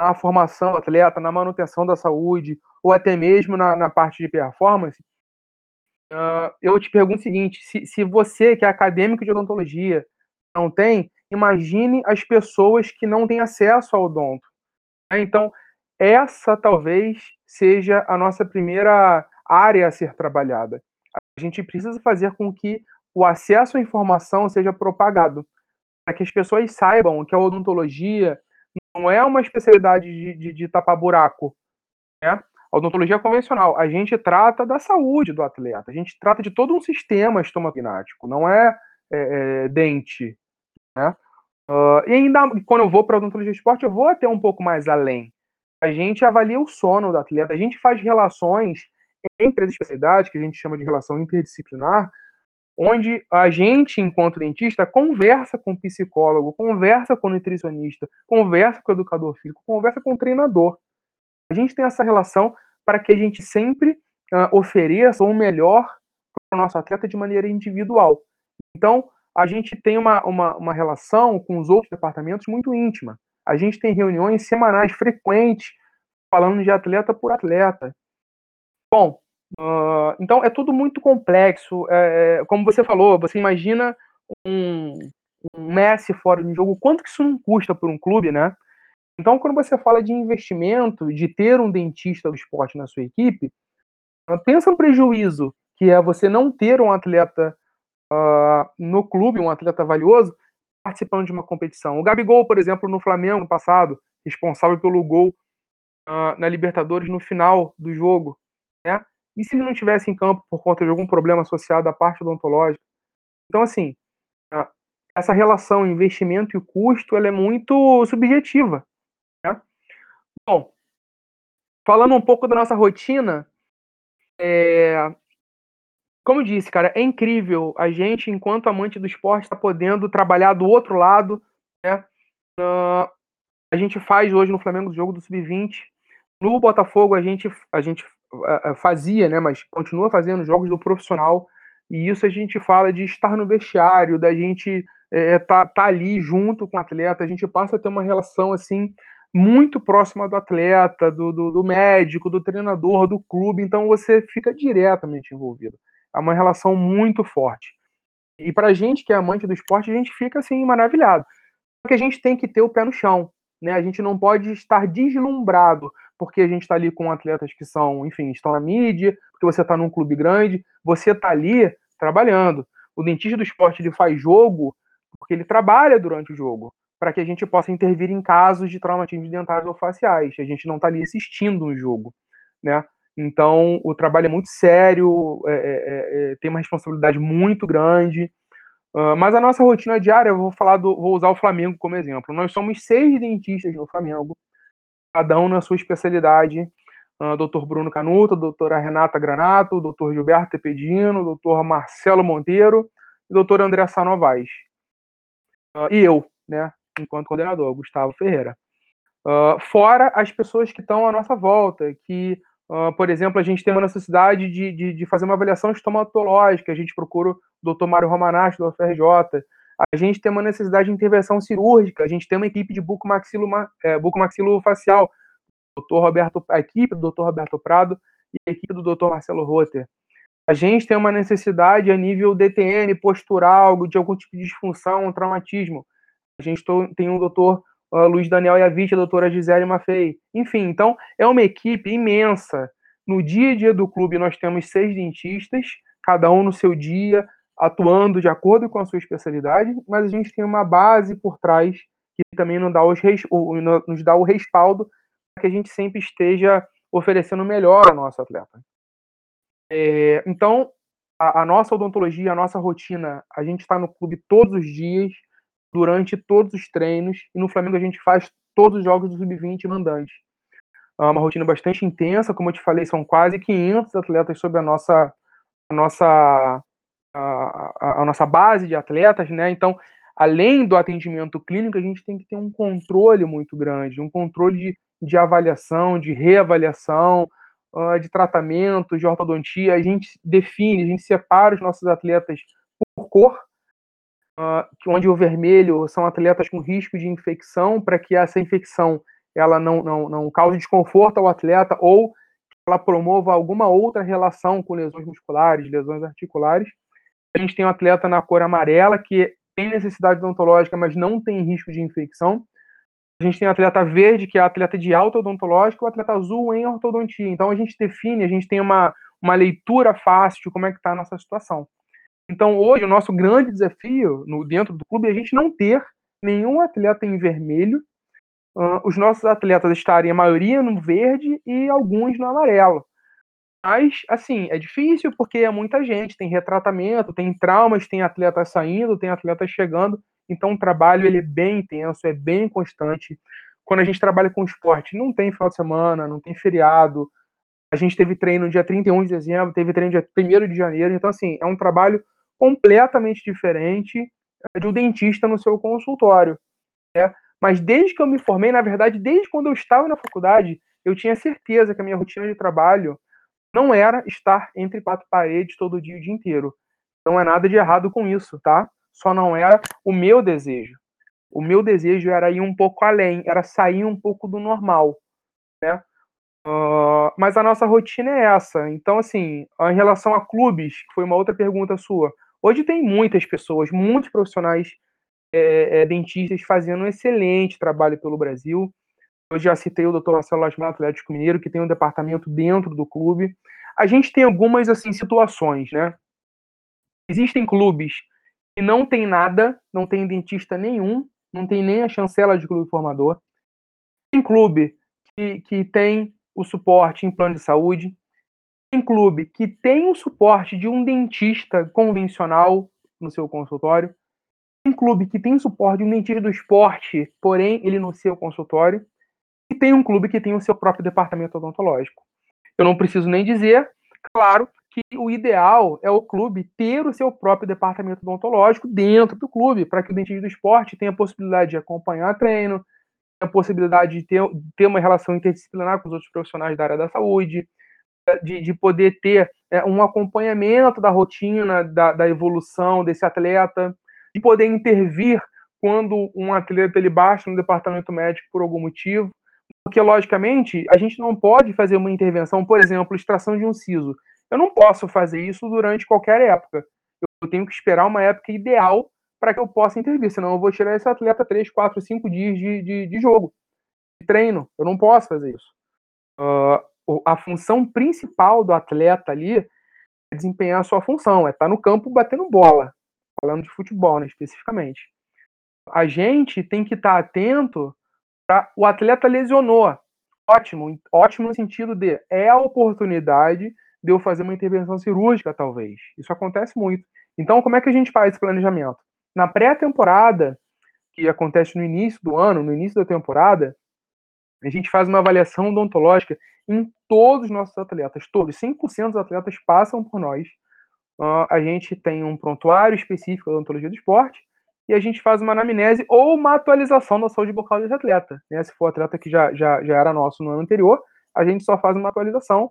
na formação do atleta, na manutenção da saúde, ou até mesmo na, na parte de performance, uh, eu te pergunto o seguinte: se, se você, que é acadêmico de odontologia, não tem, imagine as pessoas que não têm acesso ao odonto. Né? Então, essa talvez seja a nossa primeira área a ser trabalhada. A gente precisa fazer com que o acesso à informação seja propagado, para que as pessoas saibam que a odontologia não é uma especialidade de, de, de tapar buraco. Né? A odontologia convencional, a gente trata da saúde do atleta, a gente trata de todo um sistema estomatognático, não é, é, é dente. Né? Uh, e ainda, quando eu vou para odontologia de esporte, eu vou até um pouco mais além a gente avalia o sono do atleta, a gente faz relações entre as especialidades, que a gente chama de relação interdisciplinar, onde a gente, enquanto dentista, conversa com o psicólogo, conversa com o nutricionista, conversa com o educador físico, conversa com o treinador. A gente tem essa relação para que a gente sempre uh, ofereça o melhor para o nosso atleta de maneira individual. Então, a gente tem uma, uma, uma relação com os outros departamentos muito íntima. A gente tem reuniões semanais frequentes falando de atleta por atleta. Bom, uh, então é tudo muito complexo. É, é, como você falou, você imagina um, um Messi fora de jogo, quanto que isso não custa por um clube, né? Então, quando você fala de investimento, de ter um dentista do esporte na sua equipe, pensa no prejuízo que é você não ter um atleta uh, no clube, um atleta valioso, participando de uma competição. O Gabigol, por exemplo, no Flamengo no passado, responsável pelo gol uh, na Libertadores no final do jogo, né? E se ele não tivesse em campo por conta de algum problema associado à parte odontológica? Então, assim, uh, essa relação investimento e custo, ela é muito subjetiva, né? Bom, falando um pouco da nossa rotina, é, como disse, cara, é incrível a gente, enquanto amante do esporte, está podendo trabalhar do outro lado. Né? Uh, a gente faz hoje no Flamengo o jogo do Sub-20. No Botafogo a gente, a gente uh, fazia, né, mas continua fazendo jogos do profissional. E isso a gente fala de estar no vestiário, da gente é, tá, tá ali junto com o atleta, a gente passa a ter uma relação assim muito próxima do atleta, do, do, do médico, do treinador, do clube, então você fica diretamente envolvido. É uma relação muito forte. E para a gente que é amante do esporte, a gente fica assim maravilhado. Porque a gente tem que ter o pé no chão, né? A gente não pode estar deslumbrado porque a gente está ali com atletas que são, enfim, estão na mídia, porque você está num clube grande, você está ali trabalhando. O dentista do esporte ele faz jogo porque ele trabalha durante o jogo, para que a gente possa intervir em casos de traumatismos dentários ou faciais. A gente não está ali assistindo um jogo, né? Então, o trabalho é muito sério, é, é, é, tem uma responsabilidade muito grande. Uh, mas a nossa rotina diária, eu vou falar do, vou usar o Flamengo como exemplo. Nós somos seis dentistas no Flamengo, cada um na sua especialidade. Uh, Dr. Bruno Canuto, doutora Renata Granato, doutor Gilberto Tepedino, doutor Marcelo Monteiro e doutor André Sanovaz. Uh, e eu, né, enquanto coordenador, Gustavo Ferreira. Uh, fora as pessoas que estão à nossa volta, que, uh, por exemplo, a gente tem uma necessidade de, de, de, fazer uma avaliação estomatológica, a gente procura o Dr. Mário Romanache, do UFRJ, a gente tem uma necessidade de intervenção cirúrgica, a gente tem uma equipe de bucomaxilo, é, bucomaxilofacial, Dr. Roberto, a equipe do Dr. Roberto Prado e a equipe do Dr. Marcelo Rotter. A gente tem uma necessidade a nível DTN, postural, de algum tipo de disfunção, um traumatismo. A gente tem o doutor uh, Luiz Daniel Yavich, a doutora Gisele Maffei. Enfim, então é uma equipe imensa. No dia a dia do clube, nós temos seis dentistas, cada um no seu dia, atuando de acordo com a sua especialidade, mas a gente tem uma base por trás que também nos dá, os, nos dá o respaldo para que a gente sempre esteja oferecendo melhor ao nosso atleta. É, então, a, a, nossa odontologia, a nossa rotina, a gente está no clube todos os dias, durante todos os treinos, e no Flamengo a gente faz todos os jogos do Sub-20 mandante. É uma rotina bastante intensa, como eu te falei, são quase 500 atletas sob a nossa, a nossa, a, a, a nossa base de atletas, né? Então, além do atendimento clínico, a gente tem que ter um controle muito grande, um controle de, de avaliação, de reavaliação, uh, de tratamento, de ortodontia. A gente define, a gente separa os nossos atletas por cor, uh, onde o vermelho são atletas com risco de infecção, para que essa infecção ela não, não, não cause desconforto ao atleta ou ela promova alguma outra relação com lesões musculares, lesões articulares. A gente tem um atleta na cor amarela que tem necessidade odontológica, mas não tem risco de infecção. A gente tem atleta verde, que é atleta de alta odontológica, o atleta azul em ortodontia. Então a gente define, a gente tem uma, uma leitura fácil de como é que está a nossa situação. Então, hoje, o nosso grande desafio no, dentro do clube é a gente não ter nenhum atleta em vermelho, uh, os nossos atletas estarem, a maioria, no verde e alguns no amarelo. Mas, assim, é difícil porque é muita gente, tem retratamento, tem traumas, tem atletas saindo, tem atletas chegando, então o trabalho ele é bem intenso, é bem constante. Quando a gente trabalha com esporte, não tem final de semana, não tem feriado. A gente teve treino no dia 31 de dezembro, teve treino no dia 1 de janeiro, então, assim, é um trabalho completamente diferente de um dentista no seu consultório. Né? Mas desde que eu me formei, na verdade, desde quando eu estava na faculdade, eu tinha certeza que a minha rotina de trabalho não era estar entre quatro paredes todo dia o dia inteiro. Não é nada de errado com isso, tá? Só não era o meu desejo. O meu desejo era ir um pouco além, era sair um pouco do normal, né? Uh, mas a nossa rotina é essa. Então, assim, em relação a clubes, que foi uma outra pergunta sua, Hoje tem muitas pessoas, muitos profissionais é, é, dentistas fazendo um excelente trabalho pelo Brasil. Eu já citei o Dr. Marcelo Lasmar, Atlético Mineiro, que tem um departamento dentro do clube. A gente tem algumas assim situações, né? Existem clubes que não tem nada, não tem dentista nenhum, não tem nem a chancela de clube formador. Tem clube que, que tem o suporte em plano de saúde, tem clube que tem o suporte de um dentista convencional no seu consultório. Tem clube que tem suporte de um dentista do esporte, porém ele no seu consultório. E tem um clube que tem o seu próprio departamento odontológico. Eu não preciso nem dizer, claro, que o ideal é o clube ter o seu próprio departamento odontológico dentro do clube, para que o dentista do esporte tenha a possibilidade de acompanhar treino, tenha a possibilidade de ter, ter uma relação interdisciplinar com os outros profissionais da área da saúde, de, de poder ter é, um acompanhamento da rotina, da, da, evolução desse atleta, e poder intervir quando um atleta ele baixa no departamento médico por algum motivo, porque logicamente a gente não pode fazer uma intervenção, por exemplo, extração de um siso. Eu não posso fazer isso durante qualquer época. Eu tenho que esperar uma época ideal para que eu possa intervir, senão eu vou tirar esse atleta 3, 4, 5 dias de, de, de jogo, de treino. Eu não posso fazer isso. Uh, a função principal do atleta ali é desempenhar a sua função, é estar tá no campo batendo bola, falando de futebol, né, especificamente. A gente tem que estar tá atento para o atleta lesionou. Ótimo, ótimo no sentido de é a oportunidade de eu fazer uma intervenção cirúrgica, talvez. Isso acontece muito. Então, como é que a gente faz esse planejamento? Na pré-temporada, que acontece no início do ano, no início da temporada, a gente faz uma avaliação odontológica em todos os nossos atletas, todos, 100% dos atletas passam por nós. Uh, a gente tem um prontuário específico da odontologia do esporte e a gente faz uma anamnese ou uma atualização da saúde bucal desse atleta. Né? Se for atleta que já, já, já era nosso no ano anterior, a gente só faz uma atualização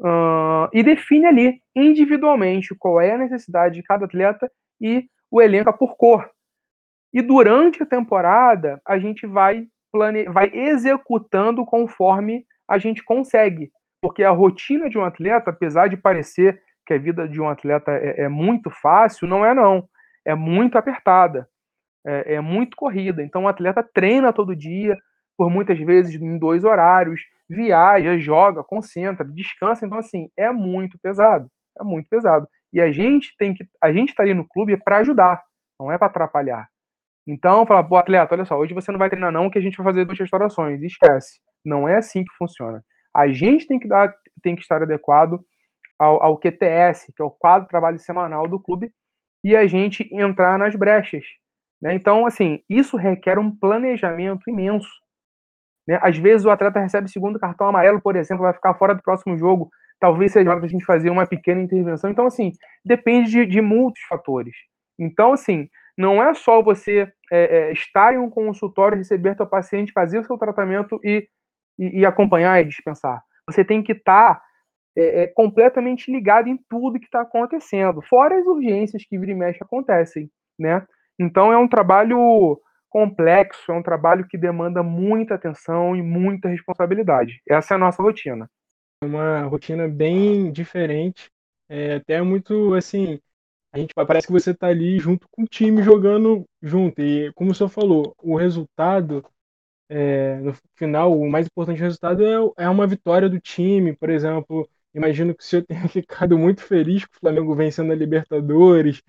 uh, e define ali individualmente qual é a necessidade de cada atleta e o elenco por cor. E durante a temporada, a gente vai, plane... vai executando conforme a gente consegue. Porque a rotina de um atleta, apesar de parecer que a vida de um atleta é, é muito fácil, não é não. É muito apertada. É, é muito corrida. Então o atleta treina todo dia, por muitas vezes em dois horários, viaja, joga, concentra, descansa. Então, assim, é muito pesado. É muito pesado. E a gente tem que. A gente está ali no clube para ajudar, não é para atrapalhar. Então, falar, pô, atleta, olha só, hoje você não vai treinar, não, que a gente vai fazer duas restaurações. Esquece. Não é assim que funciona. A gente tem que dar, tem que estar adequado ao, ao QTS, que é o quadro de trabalho semanal do clube, e a gente entrar nas brechas. Né? Então, assim, isso requer um planejamento imenso. Né? Às vezes o atleta recebe segundo cartão amarelo, por exemplo, vai ficar fora do próximo jogo talvez seja hora da gente fazer uma pequena intervenção. Então, assim, depende de, de muitos fatores. Então, assim, não é só você é, é, estar em um consultório, receber seu paciente, fazer o seu tratamento e, e, e acompanhar e dispensar. Você tem que estar tá, é, é, completamente ligado em tudo que está acontecendo, fora as urgências que vira e mexe acontecem, né? Então, é um trabalho complexo, é um trabalho que demanda muita atenção e muita responsabilidade. Essa é a nossa rotina
uma rotina bem diferente. É até muito assim. A gente parece que você está ali junto com o time jogando junto. E como o senhor falou, o resultado, é, no final, o mais importante resultado é, é uma vitória do time. Por exemplo, imagino que o senhor tenha ficado muito feliz com o Flamengo vencendo a Libertadores,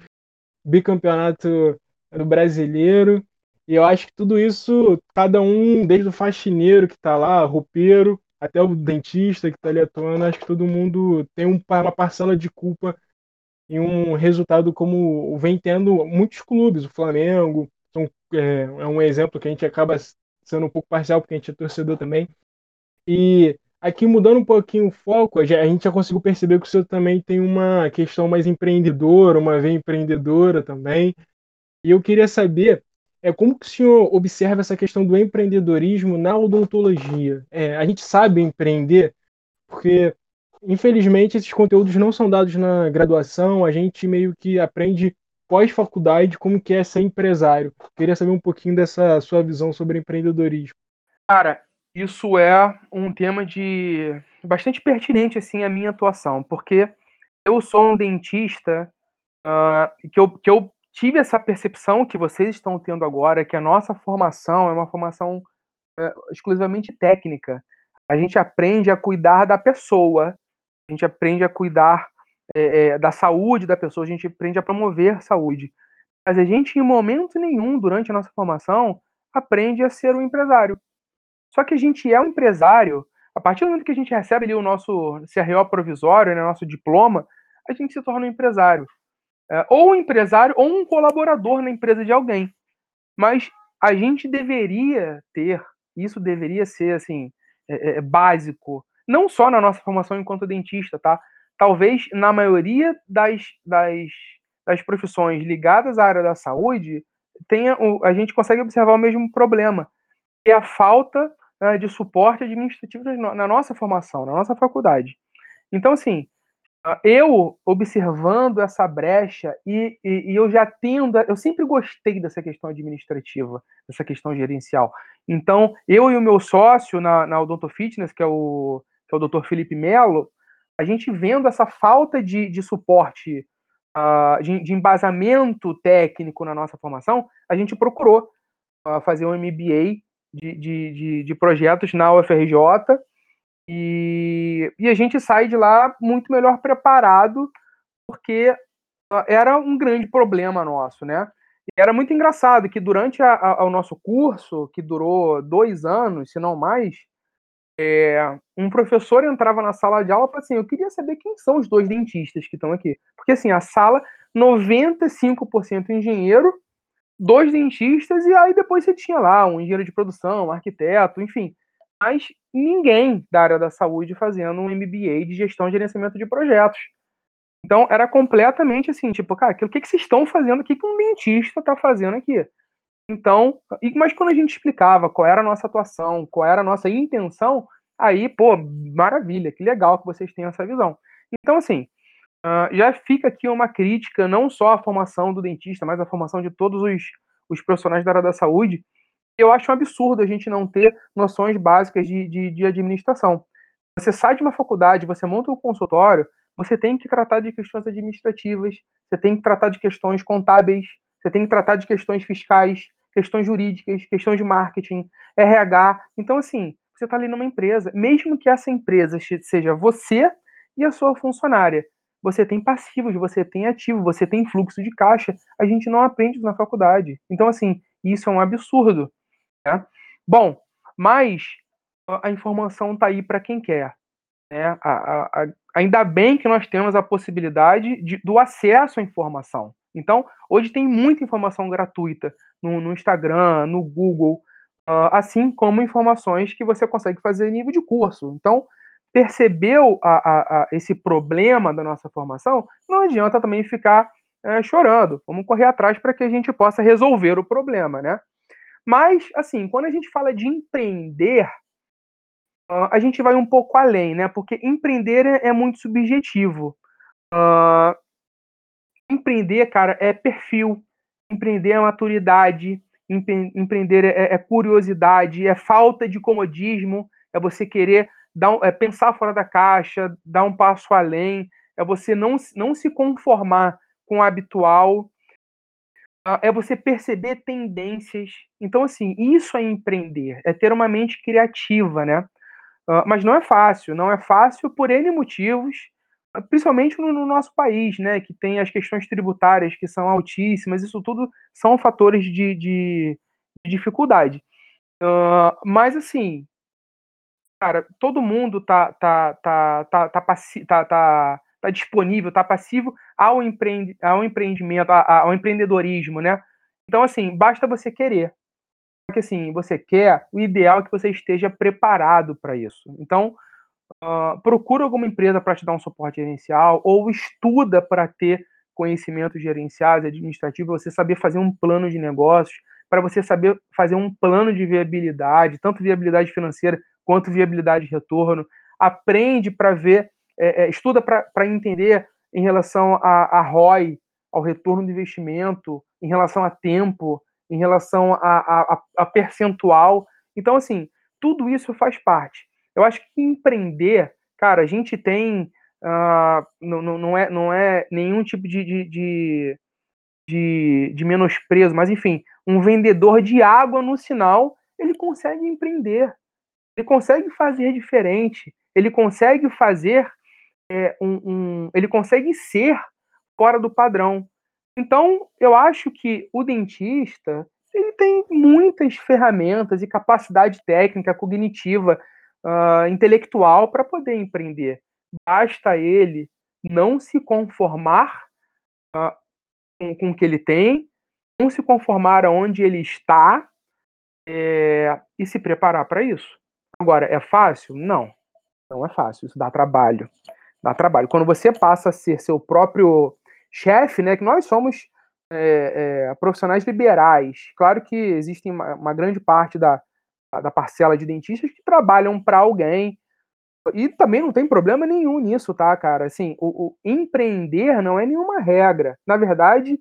bicampeonato do brasileiro. E eu acho que tudo isso, cada um, desde o faxineiro que está lá, roupeiro, até o dentista que está ali atuando, acho que todo mundo tem uma parcela de culpa em um resultado como vem tendo muitos clubes, o Flamengo, é, é um exemplo que a gente acaba sendo um pouco parcial, porque a gente é torcedor também. E aqui mudando um pouquinho o foco, a gente já conseguiu perceber que o senhor também tem uma questão mais empreendedora, uma veia empreendedora também. E eu queria saber é, como que o senhor observa essa questão do empreendedorismo na odontologia? É, a gente sabe empreender, porque infelizmente esses conteúdos não são dados na graduação, a gente meio que aprende pós-faculdade como que é ser empresário. Queria saber um pouquinho dessa sua visão sobre empreendedorismo.
Cara, isso é um tema de bastante pertinente assim à minha atuação, porque eu sou um dentista uh, que, eu, que eu tive essa percepção que vocês estão tendo agora, que a nossa formação é uma formação é, exclusivamente técnica. A gente aprende a cuidar da pessoa, a gente aprende a cuidar é, é, da saúde da pessoa, a gente aprende a promover saúde. Mas a gente, em momento nenhum, durante a nossa formação, aprende a ser um empresário. Só que a gente é um empresário, a partir do momento que a gente recebe ali o nosso CRO provisório, né, nosso diploma, a gente se torna um empresário é, ou um empresário ou um colaborador na empresa de alguém. Mas a gente deveria ter, isso deveria ser assim, é, é, básico, não só na nossa formação enquanto dentista, tá? Talvez na maioria das, das, das profissões ligadas à área da saúde, tenha, a gente consegue observar o mesmo problema, que é a falta né, de suporte administrativo na nossa formação, na nossa faculdade. Então, assim, ah, eu observando essa brecha e, e, e, eu já tendo, eu sempre gostei dessa questão administrativa, dessa questão gerencial. Então, eu e o meu sócio na, na Odonto Fitness, que é o, que é o Dr. Felipe Melo, a gente vendo essa falta de, de suporte, uh, de, de, embasamento técnico na nossa formação, a gente procurou uh, fazer um MBA de, de, de, projetos na UFRJ e, e a gente sai de lá muito melhor preparado, porque uh, era um grande problema nosso, né? E era muito engraçado que durante a, a, o nosso curso, que durou dois anos, se não mais, é, um professor entrava na sala de aula falava assim: Eu queria saber quem são os dois dentistas que estão aqui. Porque assim, a sala, 95% engenheiro, dois dentistas, e aí depois você tinha lá um engenheiro de produção, um arquiteto, enfim. Mas ninguém da área da saúde fazendo um MBA de gestão e gerenciamento de projetos. Então era completamente assim, tipo, cara, o que, que vocês estão fazendo? O que, que um dentista está fazendo aqui? Então, mas quando a gente explicava qual era a nossa atuação, qual era a nossa intenção, aí, pô, maravilha, que legal que vocês tenham essa visão. Então, assim, uh, já fica aqui uma crítica, não só à formação do dentista, mas à formação de todos os, os profissionais da área da saúde. Eu acho um absurdo a gente não ter noções básicas de, de, de administração. Você sai de uma faculdade, você monta um consultório, você tem que tratar de questões administrativas, você tem que tratar de questões contábeis, você tem que tratar de questões fiscais, questões jurídicas, questões de marketing, RH. Então, assim, você está ali numa empresa, mesmo que essa empresa seja você e a sua funcionária. Você tem passivos, você tem ativo, você tem fluxo de caixa. A gente não aprende na faculdade. Então, assim, isso é um absurdo. Né? Bom, mas a informação está aí para quem quer. Né? A, a, a, ainda bem que nós temos a possibilidade de, do acesso à informação. Então, hoje tem muita informação gratuita no, no Instagram, no Google, uh, assim como informações que você consegue fazer em nível de curso. Então, percebeu a, a, a esse problema da nossa formação, não adianta também ficar é, chorando. Vamos correr atrás para que a gente possa resolver o problema, né? Mas, assim, quando a gente fala de empreender, uh, a gente vai um pouco além, né? Porque empreender é, é muito subjetivo. Uh, empreender, cara, é perfil, empreender é maturidade, empre empreender é, é, curiosidade, é falta de comodismo, é você querer dar um, é pensar fora da caixa, dar um passo além, é você não, não se conformar com o habitual, ah, é você perceber tendências. Então, assim, isso é empreender, é ter uma mente criativa, né? Uh, mas não é fácil, não é fácil por N motivos, principalmente no, no, nosso país, né, que tem as questões tributárias que são altíssimas, isso tudo são fatores de, de, de dificuldade. Uh, mas assim, cara, todo mundo tá tá tá tá tá, passi tá, tá, tá disponível, tá passivo ao, empreende, ao empreendimento, ao empreendedorismo, né? Então assim, basta você querer. Que assim, você quer, o ideal é que você esteja preparado para isso. Então, procura alguma empresa para te dar um suporte gerencial ou estuda para ter conhecimentos gerenciais, administrativos, você saber fazer um plano de negócios, para você saber fazer um plano de viabilidade, tanto viabilidade financeira quanto viabilidade de retorno. Aprende para ver, é, é, estuda para entender em relação a, a ROI, ao retorno do investimento, em relação a tempo, em relação a, a, a percentual. Então, assim, tudo isso faz parte. Eu acho que empreender, cara, a gente tem. Uh, não, não, é, não é nenhum tipo de, de, de, de menosprezo, mas enfim, um vendedor de água no sinal, ele consegue empreender, ele consegue fazer diferente, ele consegue fazer é, um, um, ele consegue ser fora do padrão. Então, eu acho que o dentista ele tem muitas ferramentas e capacidade técnica, cognitiva uh, intelectual para poder empreender. Basta ele não se conformar uh, com, com o que ele tem, não se conformar aonde ele está é, e se preparar para isso. Agora, é fácil? Não, não é fácil. Isso dá trabalho. Dá trabalho. Quando você passa a ser seu próprio chefe, né, que nós somos é, é, profissionais liberais. Claro que existe uma, uma, grande parte da, da parcela de dentistas que trabalham para alguém, E também não tem problema nenhum nisso, tá, cara? Assim, o, o empreender não é nenhuma regra. Na verdade,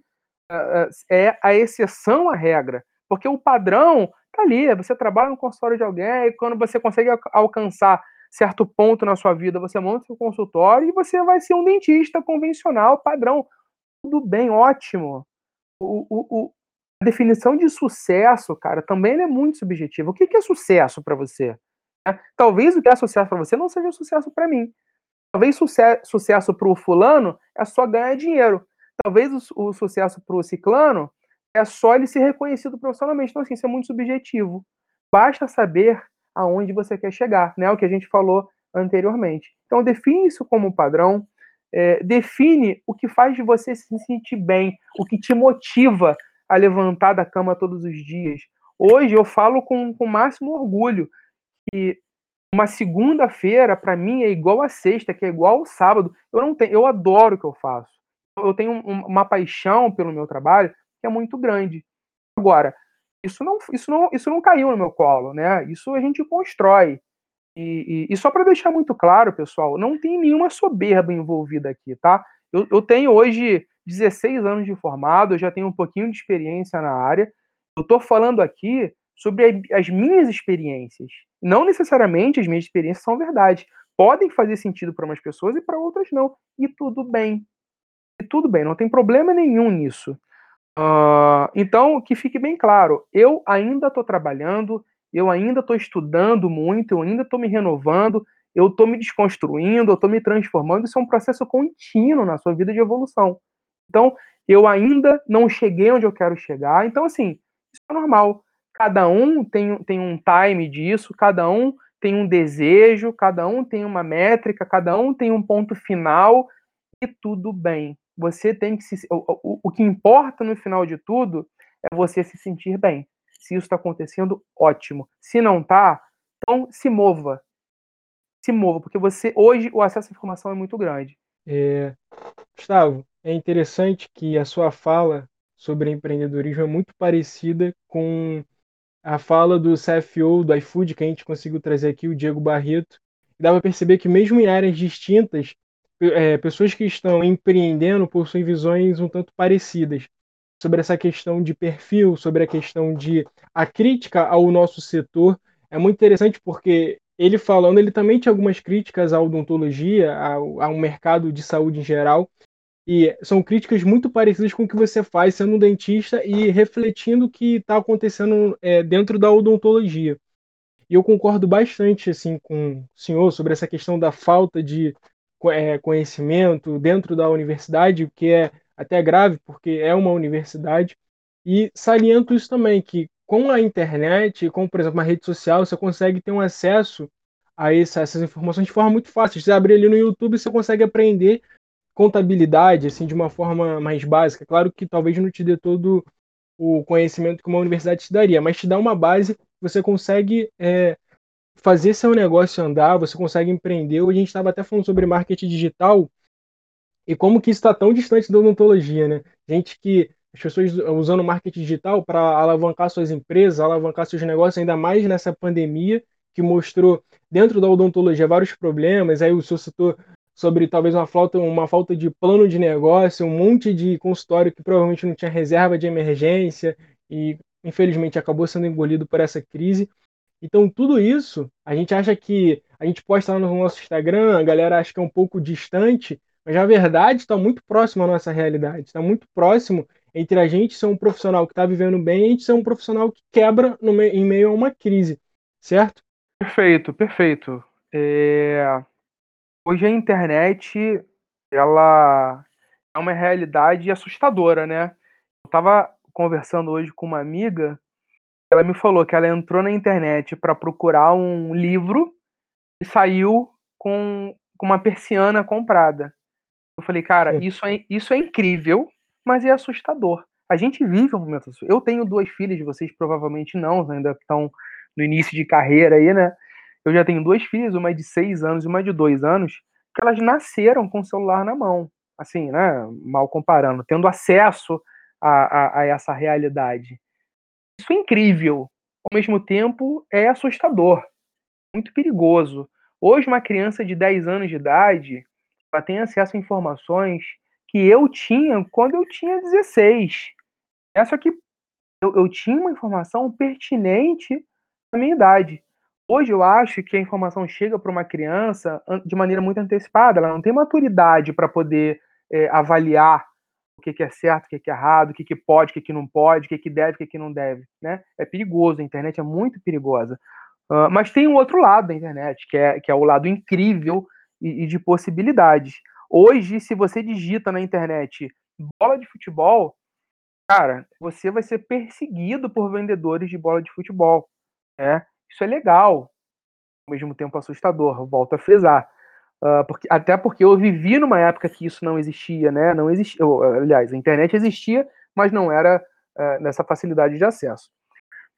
é a exceção à regra. Porque o padrão tá ali, você trabalha no consultório de alguém, e quando você consegue alcançar certo ponto na sua vida, você monta seu consultório e você vai ser um dentista convencional, padrão. Tudo bem, ótimo. O, o a definição de sucesso, cara, também é muito subjetiva. O que, é sucesso para você? É, talvez o que é sucesso para você não seja sucesso para mim. Talvez suce sucesso para o fulano é só ganhar dinheiro. Talvez o, o sucesso para o ciclano é só ele ser reconhecido profissionalmente. Então, assim, isso é muito subjetivo. Basta saber aonde você quer chegar, né? O que a gente falou anteriormente. Então, define isso como padrão, é, define o que faz de você se sentir bem, o que te motiva a levantar da cama todos os dias. Hoje eu falo com o máximo orgulho que uma segunda-feira para mim é igual a sexta, que é igual ao sábado. Eu não tenho, eu adoro o que eu faço. Eu tenho um, uma paixão pelo meu trabalho que é muito grande. Agora, isso não, isso não, isso não caiu no meu colo, né? Isso a gente constrói. E, e, e só para deixar muito claro, pessoal, não tem nenhuma soberba envolvida aqui, tá? Eu, eu tenho hoje 16 anos de formado, eu já tenho um pouquinho de experiência na área. Eu estou falando aqui sobre as minhas experiências. Não necessariamente as minhas experiências são verdade. Podem fazer sentido para umas pessoas e para outras não. E tudo bem. E tudo bem, não tem problema nenhum nisso. Uh, então, que fique bem claro, eu ainda estou trabalhando, eu ainda estou estudando muito, eu ainda estou me renovando, eu estou me desconstruindo, eu estou me transformando. Isso é um processo contínuo na sua vida de evolução. Então, eu ainda não cheguei onde eu quero chegar. Então, assim, isso é normal. Cada um tem, tem um time disso, cada um tem um desejo, cada um tem uma métrica, cada um tem um ponto final e tudo bem. Você tem que se. O, o, o que importa no final de tudo é você se sentir bem. Se isso está acontecendo, ótimo. Se não está, então se mova. Se mova, porque você hoje o acesso à informação é muito grande.
É, Gustavo, é interessante que a sua fala sobre empreendedorismo é muito parecida com a fala do CFO do iFood que a gente conseguiu trazer aqui, o Diego Barreto. Dá para perceber que mesmo em áreas distintas, é, pessoas que estão empreendendo possuem visões um tanto parecidas sobre essa questão de perfil, sobre a questão de a crítica ao nosso setor. É muito interessante porque ele falando, ele também tinha algumas críticas à odontologia, ao, ao mercado de saúde em geral, e são críticas muito parecidas com o que você faz sendo um dentista e refletindo o que está acontecendo é, dentro da odontologia. E eu concordo bastante assim com o senhor sobre essa questão da falta de é, conhecimento dentro da universidade, o que é até grave, porque é uma universidade. E saliento isso também, que com a internet, com, por exemplo, uma rede social, você consegue ter um acesso a essa, essas informações de forma muito fácil. Você abre ali no YouTube, você consegue aprender contabilidade assim de uma forma mais básica. Claro que talvez não te dê todo o conhecimento que uma universidade te daria, mas te dá uma base, você consegue é, fazer seu negócio andar, você consegue empreender. Hoje a gente estava até falando sobre marketing digital e como que isso está tão distante da odontologia, né? Gente que as pessoas usando marketing digital para alavancar suas empresas, alavancar seus negócios, ainda mais nessa pandemia que mostrou dentro da odontologia vários problemas. Aí o senhor citou sobre talvez uma falta, uma falta de plano de negócio, um monte de consultório que provavelmente não tinha reserva de emergência e infelizmente acabou sendo engolido por essa crise. Então, tudo isso, a gente acha que a gente posta lá no nosso Instagram, a galera acha que é um pouco distante, mas na verdade está muito próximo à nossa realidade, está muito próximo entre a gente ser um profissional que está vivendo bem e a gente ser um profissional que quebra no em meio a uma crise, certo?
Perfeito, perfeito. É... Hoje a internet, ela é uma realidade assustadora, né? Eu estava conversando hoje com uma amiga ela me falou que ela entrou na internet para procurar um livro e saiu com, com uma persiana comprada. Eu falei, cara, isso é, isso é incrível, mas é assustador. A gente vive um momento assim. Eu tenho duas filhas, vocês provavelmente não, ainda estão no início de carreira aí, né? Eu já tenho duas filhas, uma de seis anos e uma de dois anos, que elas nasceram com o celular na mão. Assim, né? Mal comparando, tendo acesso a, a, a essa realidade. Isso é incrível. Ao mesmo tempo, é assustador, muito perigoso. Hoje, uma criança de 10 anos de idade ela tem acesso a informações que eu tinha quando eu tinha 16. É só que eu, eu tinha uma informação pertinente à minha idade. Hoje eu acho que a informação chega para uma criança de maneira muito antecipada, ela não tem maturidade para poder é, avaliar o que, que, é certo, o que, que é errado, o que, que pode, o que, que não pode, o que, que deve, o que, que não deve. Né? É perigoso, a internet é muito perigosa. Uh, mas tem um outro lado da internet, que é, que é o lado incrível e, e de possibilidades. Hoje, se você digita na internet bola de futebol, cara, você vai ser perseguido por vendedores de bola de futebol. Né? Isso é legal, ao mesmo tempo assustador, volto a frisar. Uh, porque, até porque eu vivi numa época que isso não existia, né? Não existia, aliás, a internet existia, mas não era uh, nessa facilidade de acesso.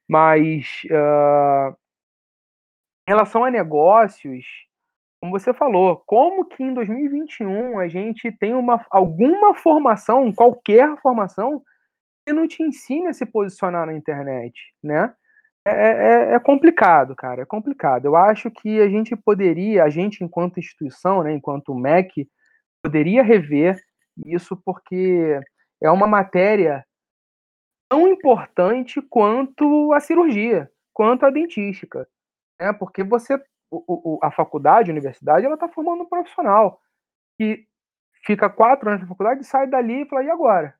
Mas uh, em relação a negócios, como você falou, como que em 2021 a gente tem uma, alguma formação, qualquer formação, que não te ensine a se posicionar na internet, né? É, é, é, complicado, cara, é complicado. Eu acho que a gente poderia, a gente enquanto instituição, né, enquanto MEC, poderia rever isso porque é uma matéria tão importante quanto a cirurgia, quanto a dentística, né? Porque você o, o, a faculdade, a universidade, ela está formando um profissional que fica quatro anos na faculdade, sai dali e fala, e agora?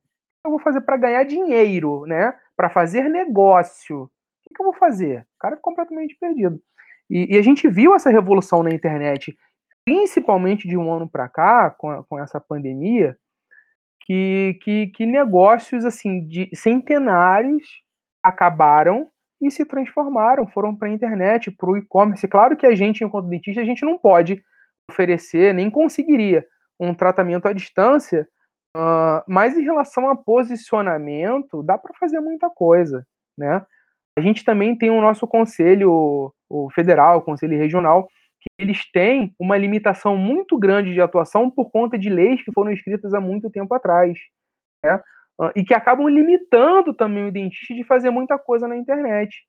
Eu vou fazer para ganhar dinheiro, né? Para fazer negócio? O que eu vou fazer? O cara é completamente perdido. E, e, a gente viu essa revolução na internet, principalmente de um ano para cá, com, a, com essa pandemia, que, que, que negócios assim de centenários acabaram e se transformaram, foram para a internet, para o e-commerce. Claro que a gente, enquanto dentista, a gente não pode oferecer, nem conseguiria um tratamento à distância, uh, mas em relação a posicionamento, dá para fazer muita coisa, né? A gente também tem o nosso conselho o federal, o conselho regional, que eles têm uma limitação muito grande de atuação por conta de leis que foram escritas há muito tempo atrás. Né? e que acabam limitando também o dentista de fazer muita coisa na internet.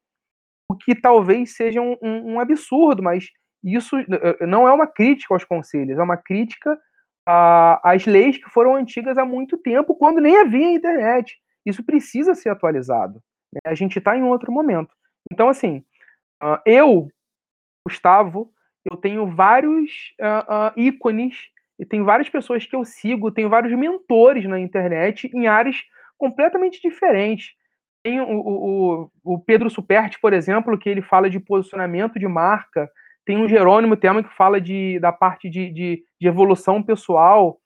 O que talvez seja um, um, um absurdo, mas isso não é uma crítica aos conselhos, é uma crítica às leis que foram antigas há muito tempo, quando nem havia internet. Isso precisa ser atualizado. Né? A gente está em outro momento. Então, assim, eu, Gustavo, eu tenho vários uh, uh, ícones e tem várias pessoas que eu sigo, tenho vários mentores na internet em áreas completamente diferentes. Tem o, o, o Pedro Superti, por exemplo, que ele fala de posicionamento de marca. Tem o Jerônimo Tema que fala de, da parte de, de, de evolução pessoal.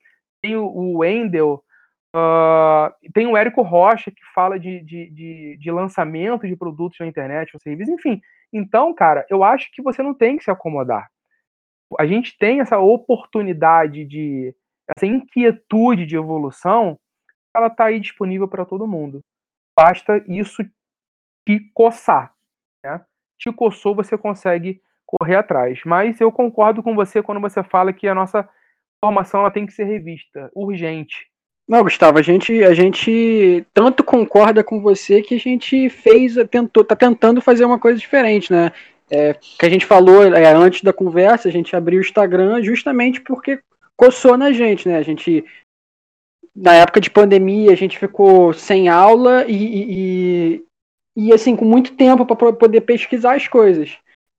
Tem o, o Wendel. Uh, tem o Érico Rocha, que fala de, de, de, de, lançamento de produtos na internet ou serviços. Enfim, então, cara, eu acho que você não tem que se acomodar a gente tem essa oportunidade de essa inquietude de evolução, ela está aí disponível para todo mundo. Basta isso te coçar, né? Te coçou, você consegue correr atrás. Mas eu concordo com você quando você fala que a nossa formação ela tem que ser revista, urgente.
Não, Gustavo, a gente, a gente tanto concorda com você que a gente fez, tentou, tá tentando fazer uma coisa diferente, né? é, que a gente falou é, antes da conversa, a gente abriu o Instagram justamente porque coçou na gente, né? A gente, na época de pandemia, a gente ficou sem aula e, e, e assim, com muito tempo para poder pesquisar as coisas.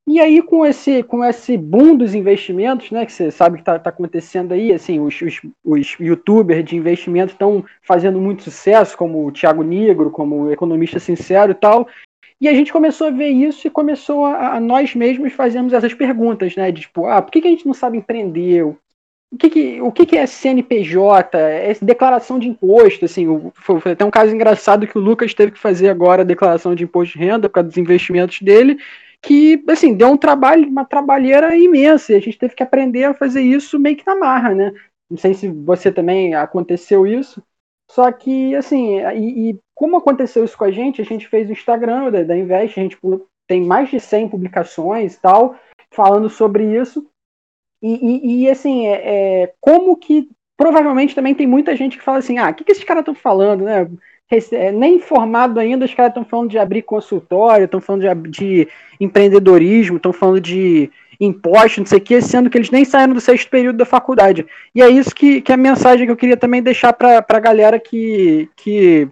E aí, com esse, com esse boom dos investimentos, né, que você sabe que está tá acontecendo aí, assim, os, os, os youtubers de investimento estão fazendo muito sucesso, como o Thiago Negro, como o Economista Sincero e tal, e a gente começou a ver isso e começou a, a nós mesmos fazermos essas perguntas, né? De tipo, ah, por que, que a gente não sabe empreender? O que, que, o que, que é CNPJ? É declaração de imposto? Assim, o, foi, foi até um caso engraçado que o Lucas teve que fazer agora a declaração de imposto de renda por causa dos investimentos dele, que assim, deu um trabalho, uma trabalheira imensa, e a gente teve que aprender a fazer isso meio que na marra, né? Não sei se você também aconteceu isso. Só que, assim, e, e, como aconteceu isso com a gente, a gente fez o Instagram da, da Invest, a gente tem mais de 100 publicações e tal, falando sobre isso. E, e, e assim, é, é, como que provavelmente também tem muita gente que fala assim, ah, o que, que esses caras estão falando, né? É, nem informado ainda, os caras estão falando de abrir consultório, estão falando de, de empreendedorismo, estão falando de impostos, não sei o quê, sendo que eles nem saíram do sexto período da faculdade. E é isso que, que é a mensagem que eu queria também deixar para a galera que, que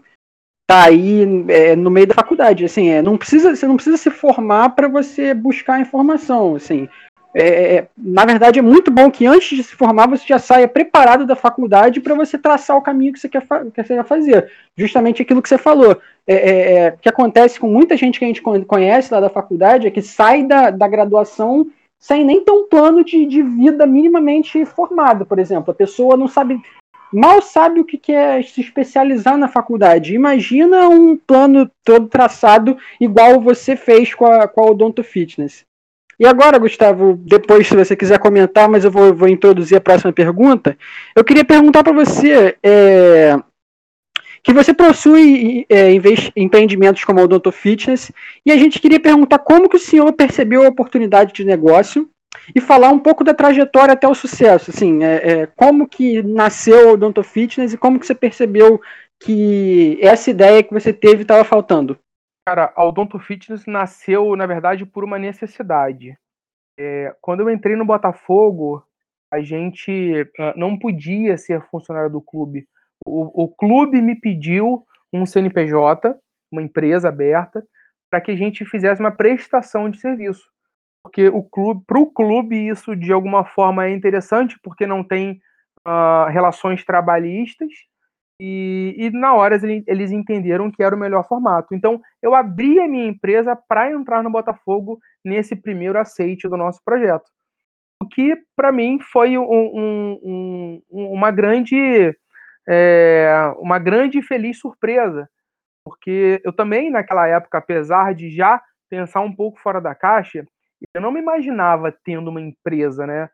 tá aí é, no meio da faculdade. Assim, é, não precisa, você não precisa se formar para você buscar informação. Assim, é, é, na verdade, é muito bom que antes de se formar você já saia preparado da faculdade para você traçar o caminho que você quer, que você quer fazer. Justamente aquilo que você falou. É, é, é, que acontece com muita gente que a gente conhece lá da faculdade é que sai da, da graduação sem nem ter um plano de, de vida minimamente formado, por exemplo. A pessoa não sabe, mal sabe o que é se especializar na faculdade. Imagina um plano todo traçado igual você fez com a, com a Odonto Fitness. E agora, Gustavo, depois, se você quiser comentar, mas eu vou, vou introduzir a próxima pergunta. Eu queria perguntar para você é, que você possui é, empreendimentos como o Odonto Fitness, e a gente queria perguntar como que o senhor percebeu a oportunidade de negócio e falar um pouco da trajetória até o sucesso. Assim, é, é, como que nasceu o Odonto Fitness e como que você percebeu que essa ideia que você teve estava faltando?
Cara, a Odonto Fitness nasceu, na verdade, por uma necessidade. É, quando eu entrei no Botafogo, a gente uh, não podia ser funcionário do clube. O, o, clube me pediu um CNPJ, uma empresa aberta, para que a gente fizesse uma prestação de serviço. Porque o clube, para o clube, isso de alguma forma é interessante, porque não tem uh, relações trabalhistas e, e, na hora eles entenderam que era o melhor formato. Então, eu abri a minha empresa para entrar no Botafogo nesse primeiro aceite do nosso projeto. O que, para mim, foi um, um, um, uma grande é, uma grande e feliz surpresa. Porque eu também, naquela época, apesar de já pensar um pouco fora da caixa, eu não me imaginava tendo uma empresa, né?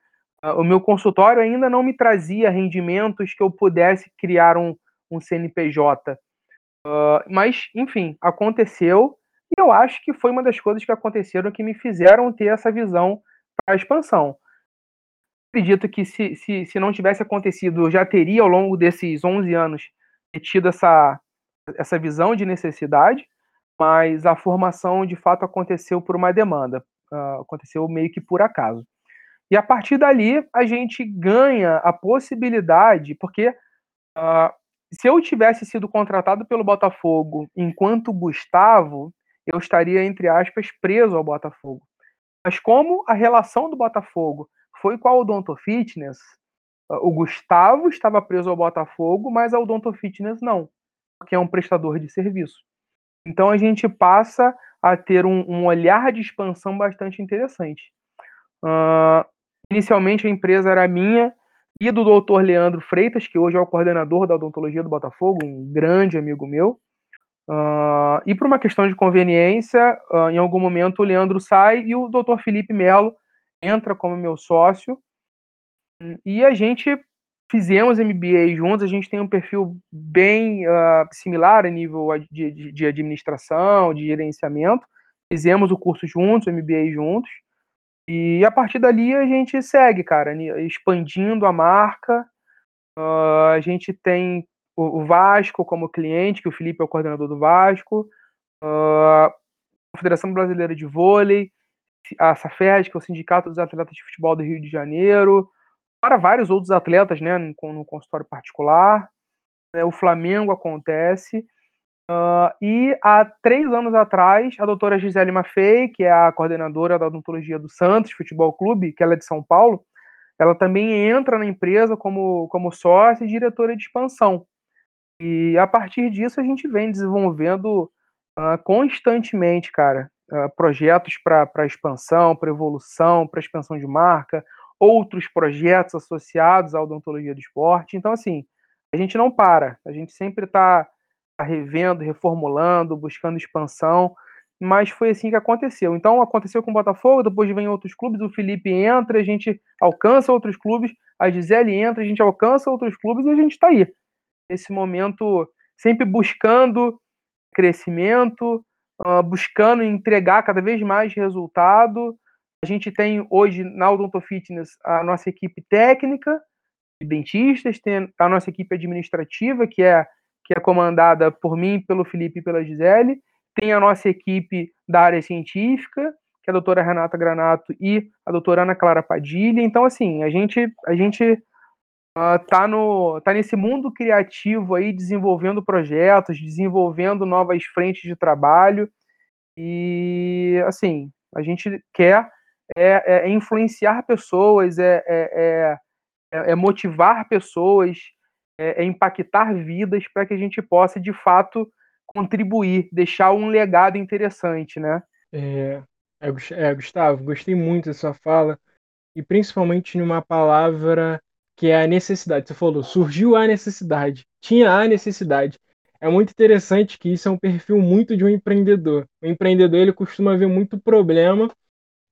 O meu consultório ainda não me trazia rendimentos que eu pudesse criar um, um CNPJ. Uh, mas, enfim, aconteceu e eu acho que foi uma das coisas que aconteceram que me fizeram ter essa visão para a expansão. Acredito que se, se, se não tivesse acontecido, eu já teria ao longo desses 11 anos tido essa, essa visão de necessidade, mas a formação de fato aconteceu por uma demanda, uh, aconteceu meio que por acaso. E a partir dali a gente ganha a possibilidade, porque uh, se eu tivesse sido contratado pelo Botafogo enquanto Gustavo, eu estaria, entre aspas, preso ao Botafogo. Mas como a relação do Botafogo foi com a Odonto Fitness, o Gustavo estava preso ao Botafogo, mas a Odonto Fitness não, porque é um prestador de serviço. Então a gente passa a ter um, um olhar de expansão bastante interessante. Uh, inicialmente a empresa era minha, e do doutor Leandro Freitas, que hoje é o coordenador da odontologia do Botafogo, um grande amigo meu. Uh, e por uma questão de conveniência, uh, em algum momento o Leandro sai e o doutor Felipe Melo entra como meu sócio. E a gente fizemos MBA juntos, a gente tem um perfil bem uh, similar a nível de, de, de administração, de gerenciamento. Fizemos o curso juntos, o MBA juntos. E a partir dali a gente segue, cara, expandindo a marca. Uh, a gente tem o, Vasco como cliente, que o Felipe é o coordenador do Vasco. Uh, a Federação Brasileira de Vôlei, a SAFED, que é o Sindicato dos Atletas de Futebol do Rio de Janeiro, para vários outros atletas, né, no, consultório particular. É, o Flamengo acontece. Uh, e há três anos atrás, a doutora Gisele Maffei, que é a coordenadora da odontologia do Santos Futebol Clube, que ela é de São Paulo, ela também entra na empresa como, como sócia e diretora de expansão. E a partir disso a gente vem desenvolvendo uh, constantemente, cara, uh, projetos para expansão, para evolução, para expansão de marca, outros projetos associados à odontologia do esporte. Então, assim, a gente não para, a gente sempre está Tá revendo, reformulando, buscando expansão, mas foi assim que aconteceu. Então aconteceu com o Botafogo, depois vem outros clubes, o Felipe entra, a gente alcança outros clubes, a Gisele entra, a gente alcança outros clubes e a gente está aí. Nesse momento, sempre buscando crescimento, uh, buscando entregar cada vez mais resultado. A gente tem hoje na Odonto Fitness a nossa equipe técnica de dentistas, tem a nossa equipe administrativa, que é que é comandada por mim, pelo Felipe e pela Gisele. Tem a nossa equipe da área científica, que é a doutora Renata Granato e a doutora Ana Clara Padilha. Então, assim, a gente, a gente uh, tá, no, tá nesse mundo criativo aí, desenvolvendo projetos, desenvolvendo novas frentes de trabalho. E, assim, a gente quer é, é influenciar pessoas, é, é, é, é motivar pessoas, é, é impactar vidas para que a gente possa, de fato, contribuir, deixar um legado interessante, né?
É, é, Gustavo, gostei muito da sua fala e principalmente numa palavra que é a necessidade. Você falou, surgiu a necessidade, tinha a necessidade. É muito interessante que isso é um perfil muito de um empreendedor. O empreendedor ele costuma ver muito problema,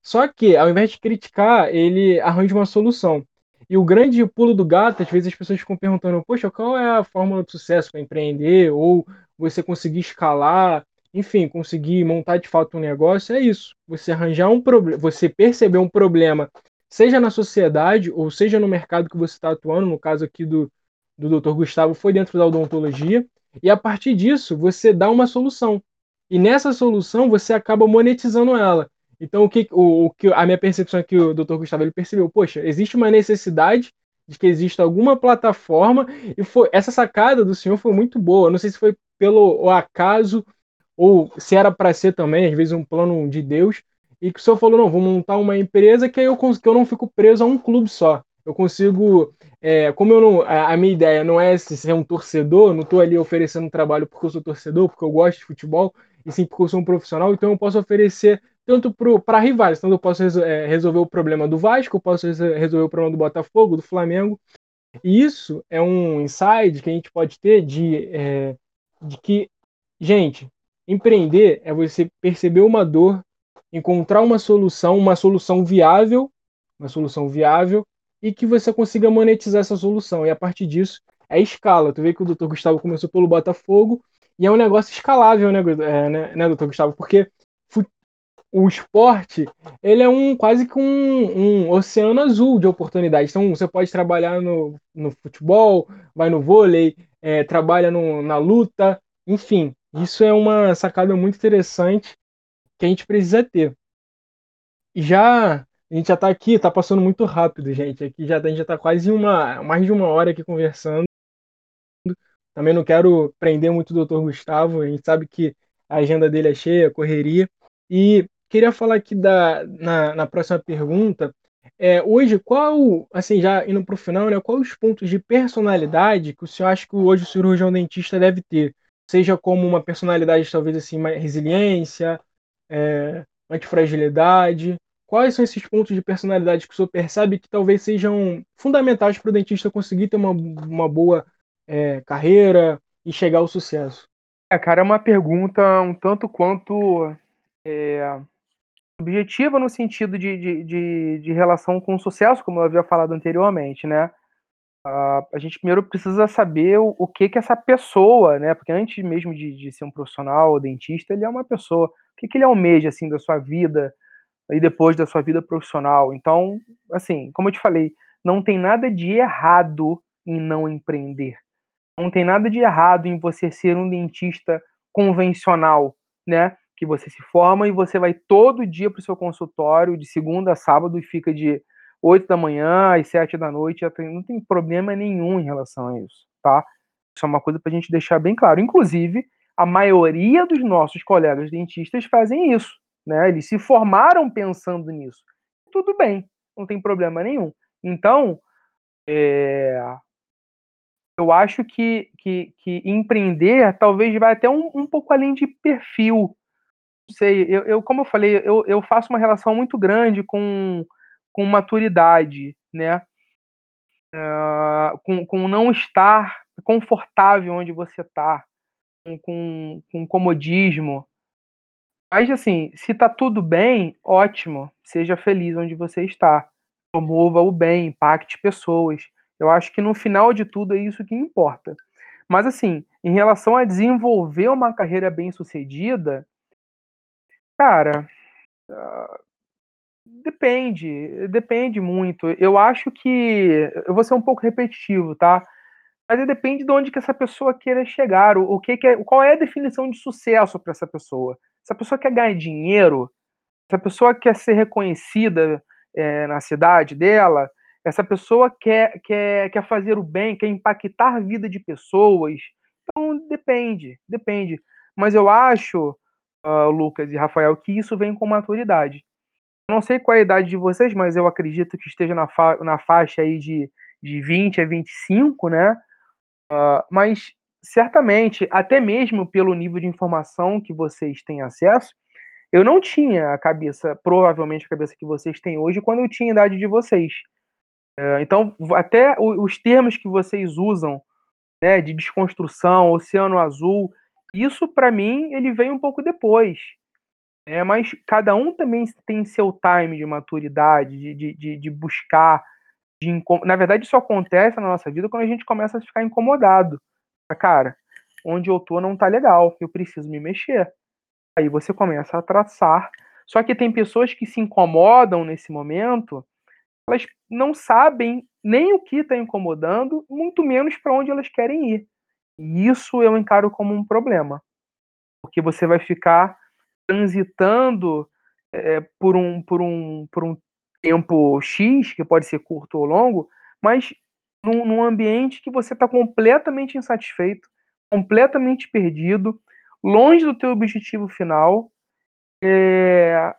só que ao invés de criticar, ele arranja uma solução. E o grande pulo do gato, às vezes as pessoas ficam perguntando, poxa, qual é a fórmula de sucesso para empreender? Ou você conseguir escalar, enfim, conseguir montar de fato um negócio, é isso. Você arranjar um problema, você perceber um problema, seja na sociedade ou seja no mercado que você está atuando, no caso aqui do, do Dr. Gustavo, foi dentro da odontologia, e a partir disso você dá uma solução. E nessa solução você acaba monetizando ela. Então, o que, o, o, que a minha percepção é que o Dr. Gustavo ele percebeu, poxa, existe uma necessidade de que exista alguma plataforma e foi essa sacada do senhor foi muito boa. Não sei se foi pelo acaso ou se era para ser também, às vezes um plano de Deus. E que o senhor falou, não, vou montar uma empresa que aí eu, que eu não fico preso a um clube só. Eu consigo, é, como eu não, a, a, minha ideia não é ser um torcedor, não estou ali oferecendo trabalho porque eu sou torcedor, porque eu gosto de futebol, e sim porque eu sou um profissional, então eu posso oferecer tanto para rivais, tanto eu posso é, resolver o problema do Vasco, eu posso resolver o problema do Botafogo, do Flamengo. E isso é um insight que a gente pode ter de, é, de que, gente, empreender é você perceber uma dor, encontrar uma solução, uma solução viável, uma solução viável, e que você consiga monetizar essa solução. E a partir disso, é escala. Tu vê que o Dr. Gustavo começou pelo Botafogo, e é um negócio escalável, né, é, né, né Dr. Gustavo? Porque o esporte ele é um quase que um, um, oceano azul de oportunidades. Então você pode trabalhar no, no futebol, vai no vôlei, é, trabalha no, na luta, enfim. Isso é uma sacada muito interessante que a gente precisa ter. Já a gente já está aqui, está passando muito rápido, gente. Aqui já a gente já está quase uma mais de uma hora aqui conversando. Também não quero prender muito o Dr. Gustavo. A gente sabe que a agenda dele é cheia, correria. E queria falar aqui da, na, na próxima pergunta. É, hoje, qual, assim, já indo para o final, né, quais os pontos de personalidade que o senhor acha que hoje o cirurgião dentista deve ter? Seja como uma personalidade, talvez, assim, mais resiliência, é, antifragilidade. Quais são esses pontos de personalidade que o senhor percebe que talvez sejam fundamentais para o dentista conseguir ter uma, uma boa é, carreira e chegar ao sucesso?
É, cara, é uma pergunta um tanto quanto é, no sentido de, de, de, de, relação com o sucesso, como eu havia falado anteriormente, né? Uh, a gente primeiro precisa saber o, o, que que essa pessoa, né? Porque antes mesmo de, de ser um profissional ou dentista, ele é uma pessoa. O que, que ele almeja, assim, da sua vida e depois da sua vida profissional? Então, assim, como eu te falei, não tem nada de errado em não empreender. Não tem nada de errado em você ser um dentista convencional, né? que você se forma e você vai todo dia para o seu consultório, de segunda a sábado, e fica de 8 da manhã às 7 da noite. Não tem problema nenhum em relação a isso, tá? Isso é uma coisa para a gente deixar bem claro. Inclusive, a maioria dos nossos colegas dentistas fazem isso, né? Eles se formaram pensando nisso. Tudo bem, não tem problema nenhum. Então, é, eu acho que, que, que, empreender talvez vai até um, um pouco além de perfil, sei, eu, eu como eu falei, eu, eu faço uma relação muito grande com, com maturidade, né? Uh, com, com não estar confortável onde você está, com, com, com comodismo. Mas, assim, se tá tudo bem, ótimo, seja feliz onde você está. Promova o bem, impacte pessoas. Eu acho que no final de tudo é isso que importa. Mas, assim, em relação a desenvolver uma carreira bem sucedida, Cara, uh, depende, depende muito. Eu acho que eu vou ser um pouco repetitivo, tá? Mas depende de onde que essa pessoa queira chegar, o, que, que é, qual é a definição de sucesso para essa pessoa. Se a pessoa quer ganhar dinheiro, essa pessoa quer ser reconhecida é, na cidade dela, essa pessoa quer, quer, quer fazer o bem, quer impactar a vida de pessoas. Então, depende, depende. Mas eu acho, uh, Lucas e Rafael, que isso vem com maturidade. Não sei qual é a idade de vocês, mas eu acredito que esteja na, fa na faixa aí de, de 20 a 25, né? Uh, mas certamente, até mesmo pelo nível de informação que vocês têm acesso, eu não tinha a cabeça, provavelmente a cabeça que vocês têm hoje, quando eu tinha a idade de vocês. Uh, então, até os termos que vocês usam, né, de desconstrução, oceano azul, isso para mim ele veio um pouco depois. É, mas cada um também tem seu time de maturidade, de, de, de buscar. De Na verdade, isso acontece na nossa vida quando a gente começa a ficar incomodado. Cara, onde eu tô não tá legal, eu preciso me mexer. Aí você começa a traçar. Só que tem pessoas que se incomodam nesse momento, elas não sabem nem o que está incomodando, muito menos para onde elas querem ir. E isso eu encaro como um problema, porque você vai ficar transitando é, por, um, por, um, por um tempo X, que pode ser curto ou longo, mas num, num ambiente que você está completamente insatisfeito, completamente perdido, longe do teu objetivo final. É...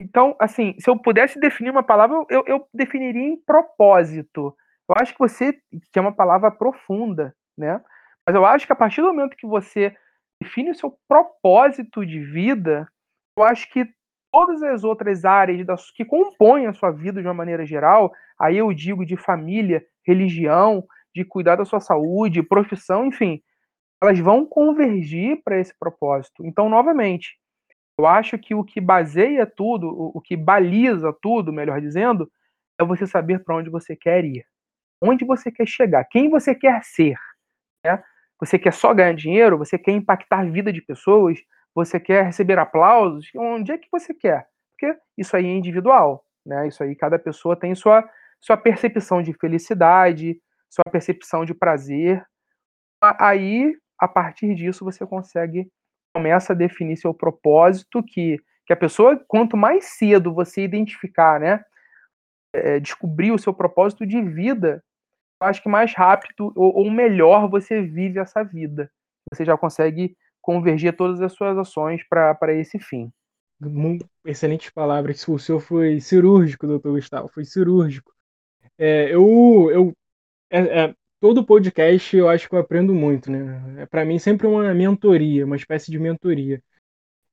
Então, assim, se eu pudesse definir uma palavra, eu, eu definiria em propósito. Eu acho que você, que é uma palavra profunda, né? Mas eu acho que a partir do momento que você define o seu propósito de vida, eu acho que todas as outras áreas das, que compõem a sua vida de uma maneira geral, aí eu digo de família, religião, de cuidar da sua saúde, profissão, enfim, elas vão convergir para esse propósito. Então, novamente, eu acho que o que baseia tudo, o, que baliza tudo, melhor dizendo, é você saber para onde você quer ir, onde você quer chegar, quem você quer ser. Né? Você quer só ganhar dinheiro? Você quer impactar a vida de pessoas? Você quer receber aplausos? Onde é que você quer? Porque isso aí é individual, né? Isso aí cada pessoa tem sua sua percepção de felicidade, sua percepção de prazer. Aí, a partir disso, você consegue começa a definir seu propósito que que a pessoa quanto mais cedo você identificar, né, é, descobrir o seu propósito de vida, acho que mais rápido ou, ou melhor você vive essa vida. Você já consegue convergir todas as suas ações para esse fim.
Excelentes palavras. O senhor foi cirúrgico, doutor Gustavo, foi cirúrgico. É, eu, eu é, é, todo podcast eu acho que eu aprendo muito, né? É para mim sempre uma mentoria, uma espécie de mentoria.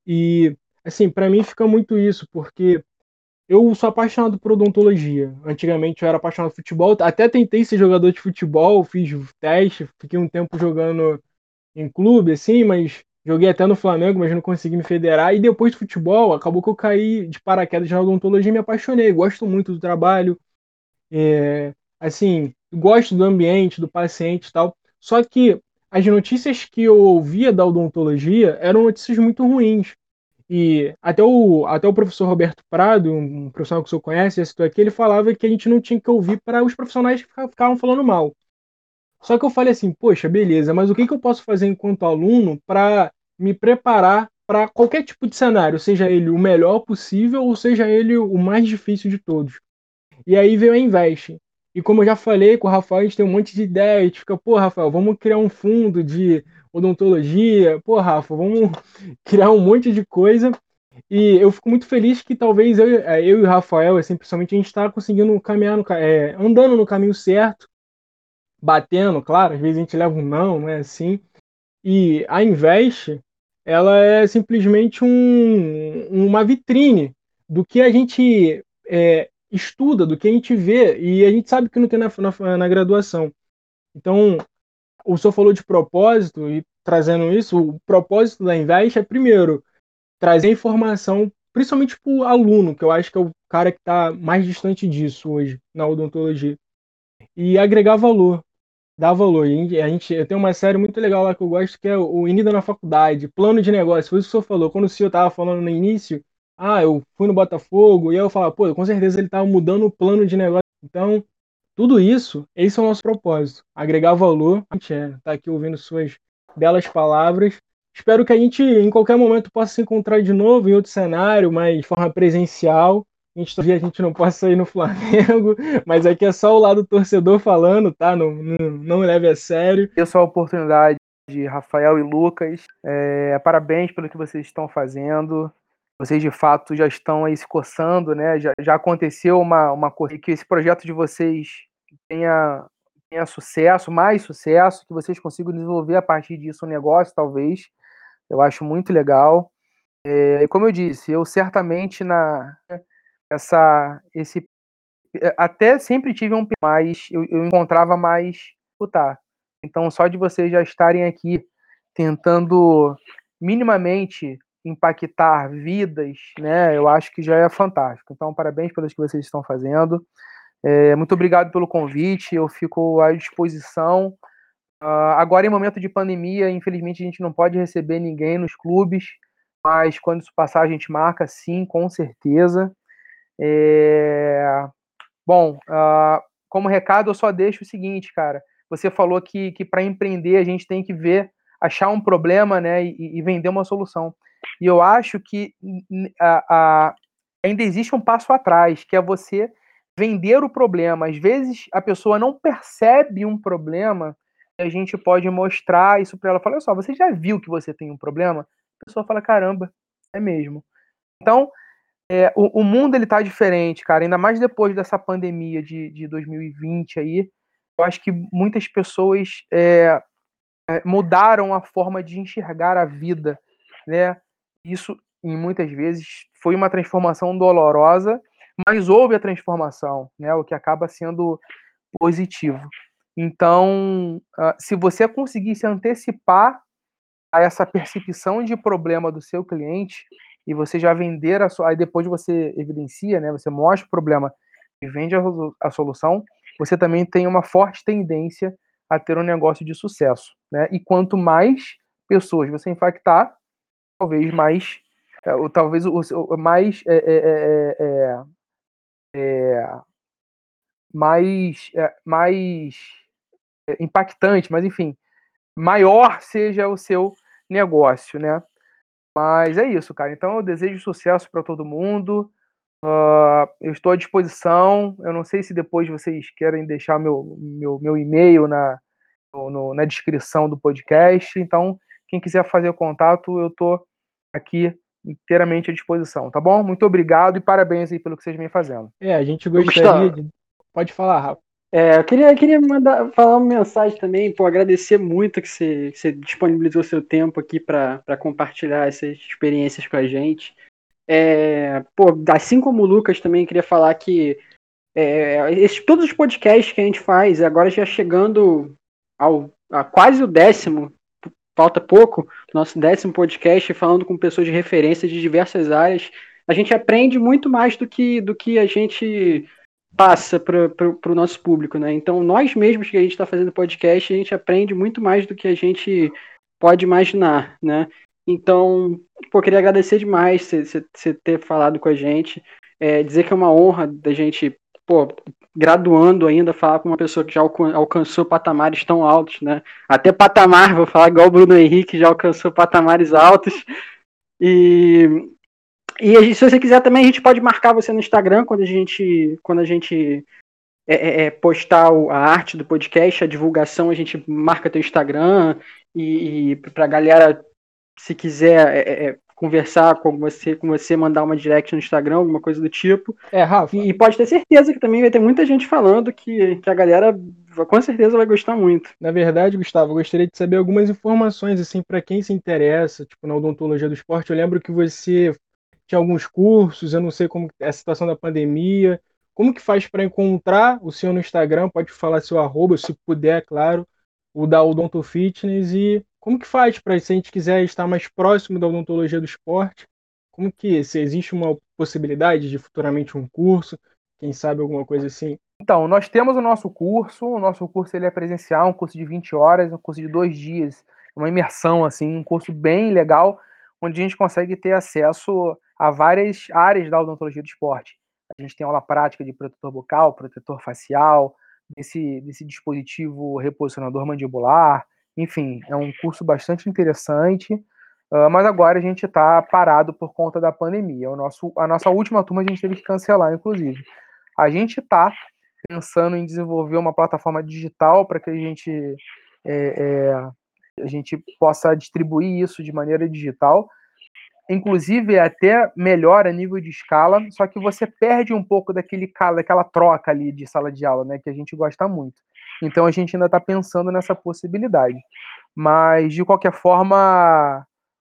E assim, para mim fica muito isso, porque eu sou apaixonado por odontologia. Antigamente eu era apaixonado por futebol, até tentei ser jogador de futebol, fiz teste, fiquei um tempo jogando em clube, assim, mas joguei até no Flamengo, mas não consegui me federar. E depois do futebol, acabou que eu caí de paraquedas na odontologia e me apaixonei. Gosto muito do trabalho, é, assim, gosto do ambiente, do paciente e tal. Só que as notícias que eu ouvia da odontologia eram notícias muito ruins. E até o, até o professor Roberto Prado, um profissional que o senhor conhece, já citou aqui, ele falava que a gente não tinha que ouvir para os profissionais que ficavam falando mal. Só que eu falei assim, poxa, beleza, mas o que, que eu posso fazer enquanto aluno para me preparar para qualquer tipo de cenário, seja ele o melhor possível ou seja ele o mais difícil de todos. E aí veio a Invest. E como eu já falei com o Rafael, a gente tem um monte de ideia, a gente fica, pô, Rafael, vamos criar um fundo de odontologia, pô, Rafa, vamos criar um monte de coisa. E eu fico muito feliz que talvez eu, é, eu e o Rafael, assim, principalmente, a gente está conseguindo caminhar, no, é, andando no caminho certo, batendo, claro, às vezes a gente leva um não, não é assim. E a Invest, ela é simplesmente um, uma vitrine do que a gente é, estuda, do que a gente vê, e a gente sabe que não tem na, na, na graduação. Então, o senhor falou de propósito, e trazendo isso, o propósito da Invest é, primeiro, trazer informação, principalmente para o aluno, que eu acho que é o cara que está mais distante disso hoje na odontologia, e agregar valor, dar valor. E a gente, eu tenho uma série muito legal lá que eu gosto, que é o Inida na Faculdade, plano de negócio. Foi isso que o senhor falou. Quando o senhor estava falando no início, ah, eu fui no Botafogo, e aí eu falava, pô, com certeza ele estava mudando o plano de negócio. Então, tudo isso, esse é o nosso propósito, agregar valor. A gente é, tá aqui ouvindo suas belas palavras Espero que a gente, em qualquer momento, possa se encontrar de novo em outro cenário, mas de forma presencial. A gente, a gente não possa ir no Flamengo, mas aqui é só o lado torcedor falando, tá? Não, não, não leve a sério.
Eu sou a oportunidade de Rafael e Lucas. É, parabéns pelo que vocês estão fazendo. Vocês de fato já estão aí se coçando, né? Já, já aconteceu uma, uma coisa que esse projeto de vocês tenha, tenha sucesso, mais sucesso, que vocês consigam desenvolver a partir disso um negócio, talvez. Eu acho muito legal. É, e como eu disse, eu certamente na essa esse até sempre tive um mais, eu, eu encontrava mais putar. Então, só de vocês já estarem aqui tentando minimamente impactar vidas, né? Eu acho que já é fantástico. Então, parabéns pelos que vocês estão fazendo. É, muito obrigado pelo convite. Eu fico à disposição. Uh, agora, em momento de pandemia, infelizmente a gente não pode receber ninguém nos clubes, mas quando isso passar, a gente marca sim, com certeza. É... Bom, uh, como recado, eu só deixo o seguinte, cara. Você falou que, que para empreender a gente tem que ver, achar um problema, né, e, e vender uma solução. E eu acho que a, a, ainda existe um passo atrás, que é você vender o problema. Às vezes a pessoa não percebe um problema, a gente pode mostrar isso para ela. Fala, olha só, você já viu que você tem um problema? A pessoa fala, caramba, é mesmo. Então, é, o, o, mundo ele tá diferente, cara. Ainda mais depois dessa pandemia de, de 2020 aí eu acho que muitas pessoas é, mudaram a forma de enxergar a vida, né? Isso, em muitas vezes, foi uma transformação dolorosa, mas houve a transformação, né? O que acaba sendo positivo. Então, se você conseguir se antecipar a essa percepção de problema do seu cliente e você já vender a sua, aí depois você evidencia, né? Você mostra o problema e vende a, a solução, você também tem uma forte tendência a ter um negócio de sucesso. Né? E quanto mais pessoas você impactar, talvez mais, é, ou talvez o, o mais é é, é, é, é, mais, mais impactante, mas enfim, maior seja o seu negócio, né? Mas é isso, cara. Então eu desejo sucesso para todo mundo. Uh, eu estou à disposição. Eu não sei se depois vocês querem deixar meu, meu, meu e-mail na, no, na descrição do podcast. Então, quem quiser fazer o contato, eu estou aqui inteiramente à disposição, tá bom? Muito obrigado e parabéns aí pelo que vocês vêm fazendo.
É, a gente gostaria de... Pode falar, Rafa.
É, eu queria, queria mandar, falar uma mensagem também, pô, agradecer muito que você, que você disponibilizou seu tempo aqui para compartilhar essas experiências com a gente. É, pô, assim como o Lucas também queria falar que é, esse, todos os podcasts que a gente faz, agora já chegando ao a quase o décimo, falta pouco, nosso décimo podcast, falando com pessoas de referência de diversas áreas, a gente aprende muito mais do que, do que a gente passa para o nosso público, né? Então, nós mesmos que a gente está fazendo podcast, a gente aprende muito mais do que a gente pode imaginar, né? Então, pô, queria agradecer demais você ter falado com a gente. É, dizer que é uma honra da gente, pô, graduando ainda, falar com uma pessoa que já alcançou patamares tão altos, né? Até patamar, vou falar igual o Bruno Henrique, já alcançou patamares altos. E, e se você quiser também, a gente pode marcar você no Instagram quando a gente, quando a gente é, é, é postar a arte do podcast, a divulgação, a gente marca teu Instagram e, e pra galera se quiser é, é, conversar com você, com você, mandar uma direct no Instagram, alguma coisa do tipo.
É, Rafa.
E, e pode ter certeza que também vai ter muita gente falando que, que a galera com certeza vai gostar muito.
Na verdade, Gustavo, eu gostaria de saber algumas informações, assim, para quem se interessa, tipo, na odontologia do esporte. Eu lembro que você tinha alguns cursos, eu não sei como é a situação da pandemia. Como que faz para encontrar o senhor no Instagram? Pode falar seu arroba, se puder, claro, o da Odonto Fitness e como que faz para se a gente quiser estar mais próximo da odontologia do esporte? Como que se existe uma possibilidade de futuramente um curso, quem sabe alguma coisa assim?
Então, nós temos o nosso curso, o nosso curso ele é presencial, um curso de 20 horas, um curso de dois dias, uma imersão, assim, um curso bem legal, onde a gente consegue ter acesso a várias áreas da odontologia do esporte. A gente tem aula prática de protetor bucal, protetor facial, desse, desse dispositivo reposicionador mandibular, enfim, é um curso bastante interessante. Uh, mas agora a gente está parado por conta da pandemia. O nosso, a nossa última turma a gente teve que cancelar, inclusive. A gente está pensando em desenvolver uma plataforma digital para que a gente, é, é, a gente possa distribuir isso de maneira digital. Inclusive, é até melhor a nível de escala, só que você perde um pouco daquele, daquela troca ali de sala de aula, né, que a gente gosta muito. Então, a gente ainda está pensando nessa possibilidade. Mas, de qualquer forma,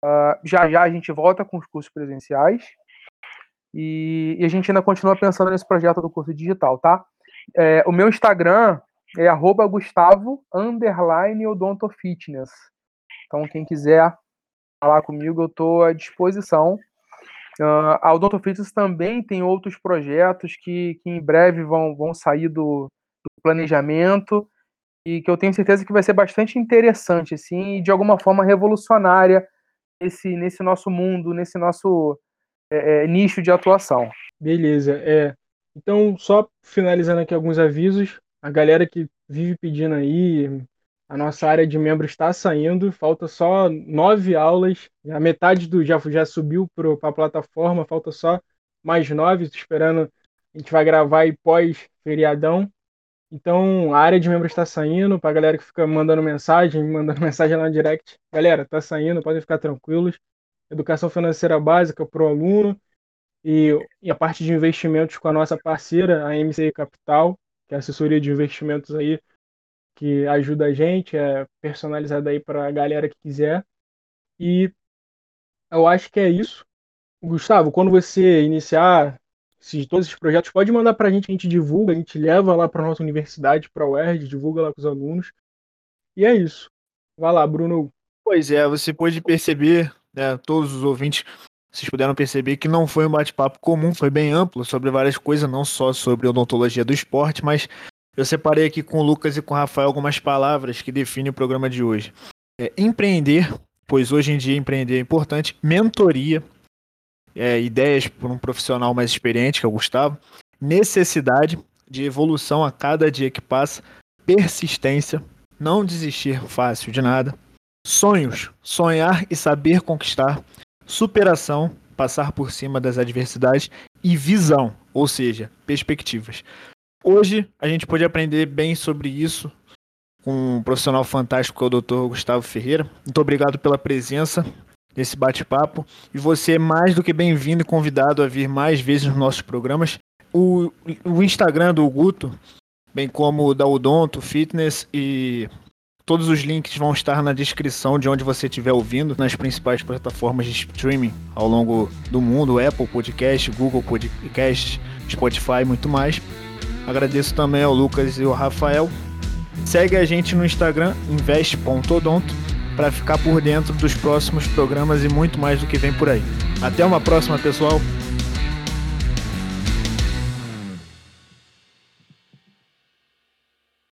Uh, já já a gente volta com os cursos presenciais e, e, a gente ainda continua pensando nesse projeto do curso digital, tá? É, o meu Instagram é arroba Gustavo Odontofitness. Então, quem quiser falar comigo, eu estou à disposição. Uh, a Odontofitness também tem outros projetos que, que em breve vão, vão sair do planejamento e que eu tenho certeza que vai ser bastante interessante, assim, e de alguma forma revolucionária nesse, nesse nosso mundo, nesse nosso é, é, nicho de atuação.
Beleza. É, então, só finalizando aqui alguns avisos, a galera que vive pedindo aí, a nossa área de membros está saindo, falta só nove aulas, a metade do já, já subiu para a plataforma, falta só mais nove, esperando, a gente vai gravar aí pós-feriadão, então, a área de membros está saindo, para a galera que fica mandando mensagem, mandando mensagem lá no direct. Galera, está saindo, podem ficar tranquilos. Educação financeira básica para o aluno e, e, a parte de investimentos com a nossa parceira, a MCI Capital, que é a assessoria de investimentos aí, que ajuda a gente, é personalizada aí para a galera que quiser. E eu acho que é isso. Gustavo, quando você iniciar esses, todos esses projetos, pode mandar para a gente, a gente divulga, a gente leva lá para nossa universidade, para a UERJ, divulga lá com os alunos. E é isso. Vai lá, Bruno.
Pois é, você pode perceber, né, todos os ouvintes, vocês puderam perceber que não foi um bate-papo comum, foi bem amplo sobre várias coisas, não só sobre odontologia do esporte, mas eu separei aqui com o Lucas e com o Rafael algumas palavras que definem o programa de hoje. É, empreender, pois hoje em dia empreender é importante, mentoria, é, ideias por um profissional mais experiente, que é o Gustavo, necessidade de evolução a cada dia que passa, persistência, não desistir fácil de nada, sonhos, sonhar e saber conquistar, superação, passar por cima das adversidades. E visão, ou seja, perspectivas. Hoje a gente pode aprender bem sobre isso com um profissional fantástico que é o Dr. Gustavo Ferreira. Muito obrigado pela presença nesse bate-papo. E você é mais do que bem-vindo e convidado a vir mais vezes nos nossos programas. O, o Instagram do Guto, bem como o da Odonto Fitness e todos os links vão estar na descrição de onde você estiver ouvindo, nas principais plataformas de streaming ao longo do mundo, Apple Podcast, Google Podcast, Spotify e muito mais. Agradeço também ao Lucas e ao Rafael. Segue a gente no Instagram, investe.odonto para ficar por dentro dos próximos programas e muito mais do que vem por aí. Até uma próxima, pessoal!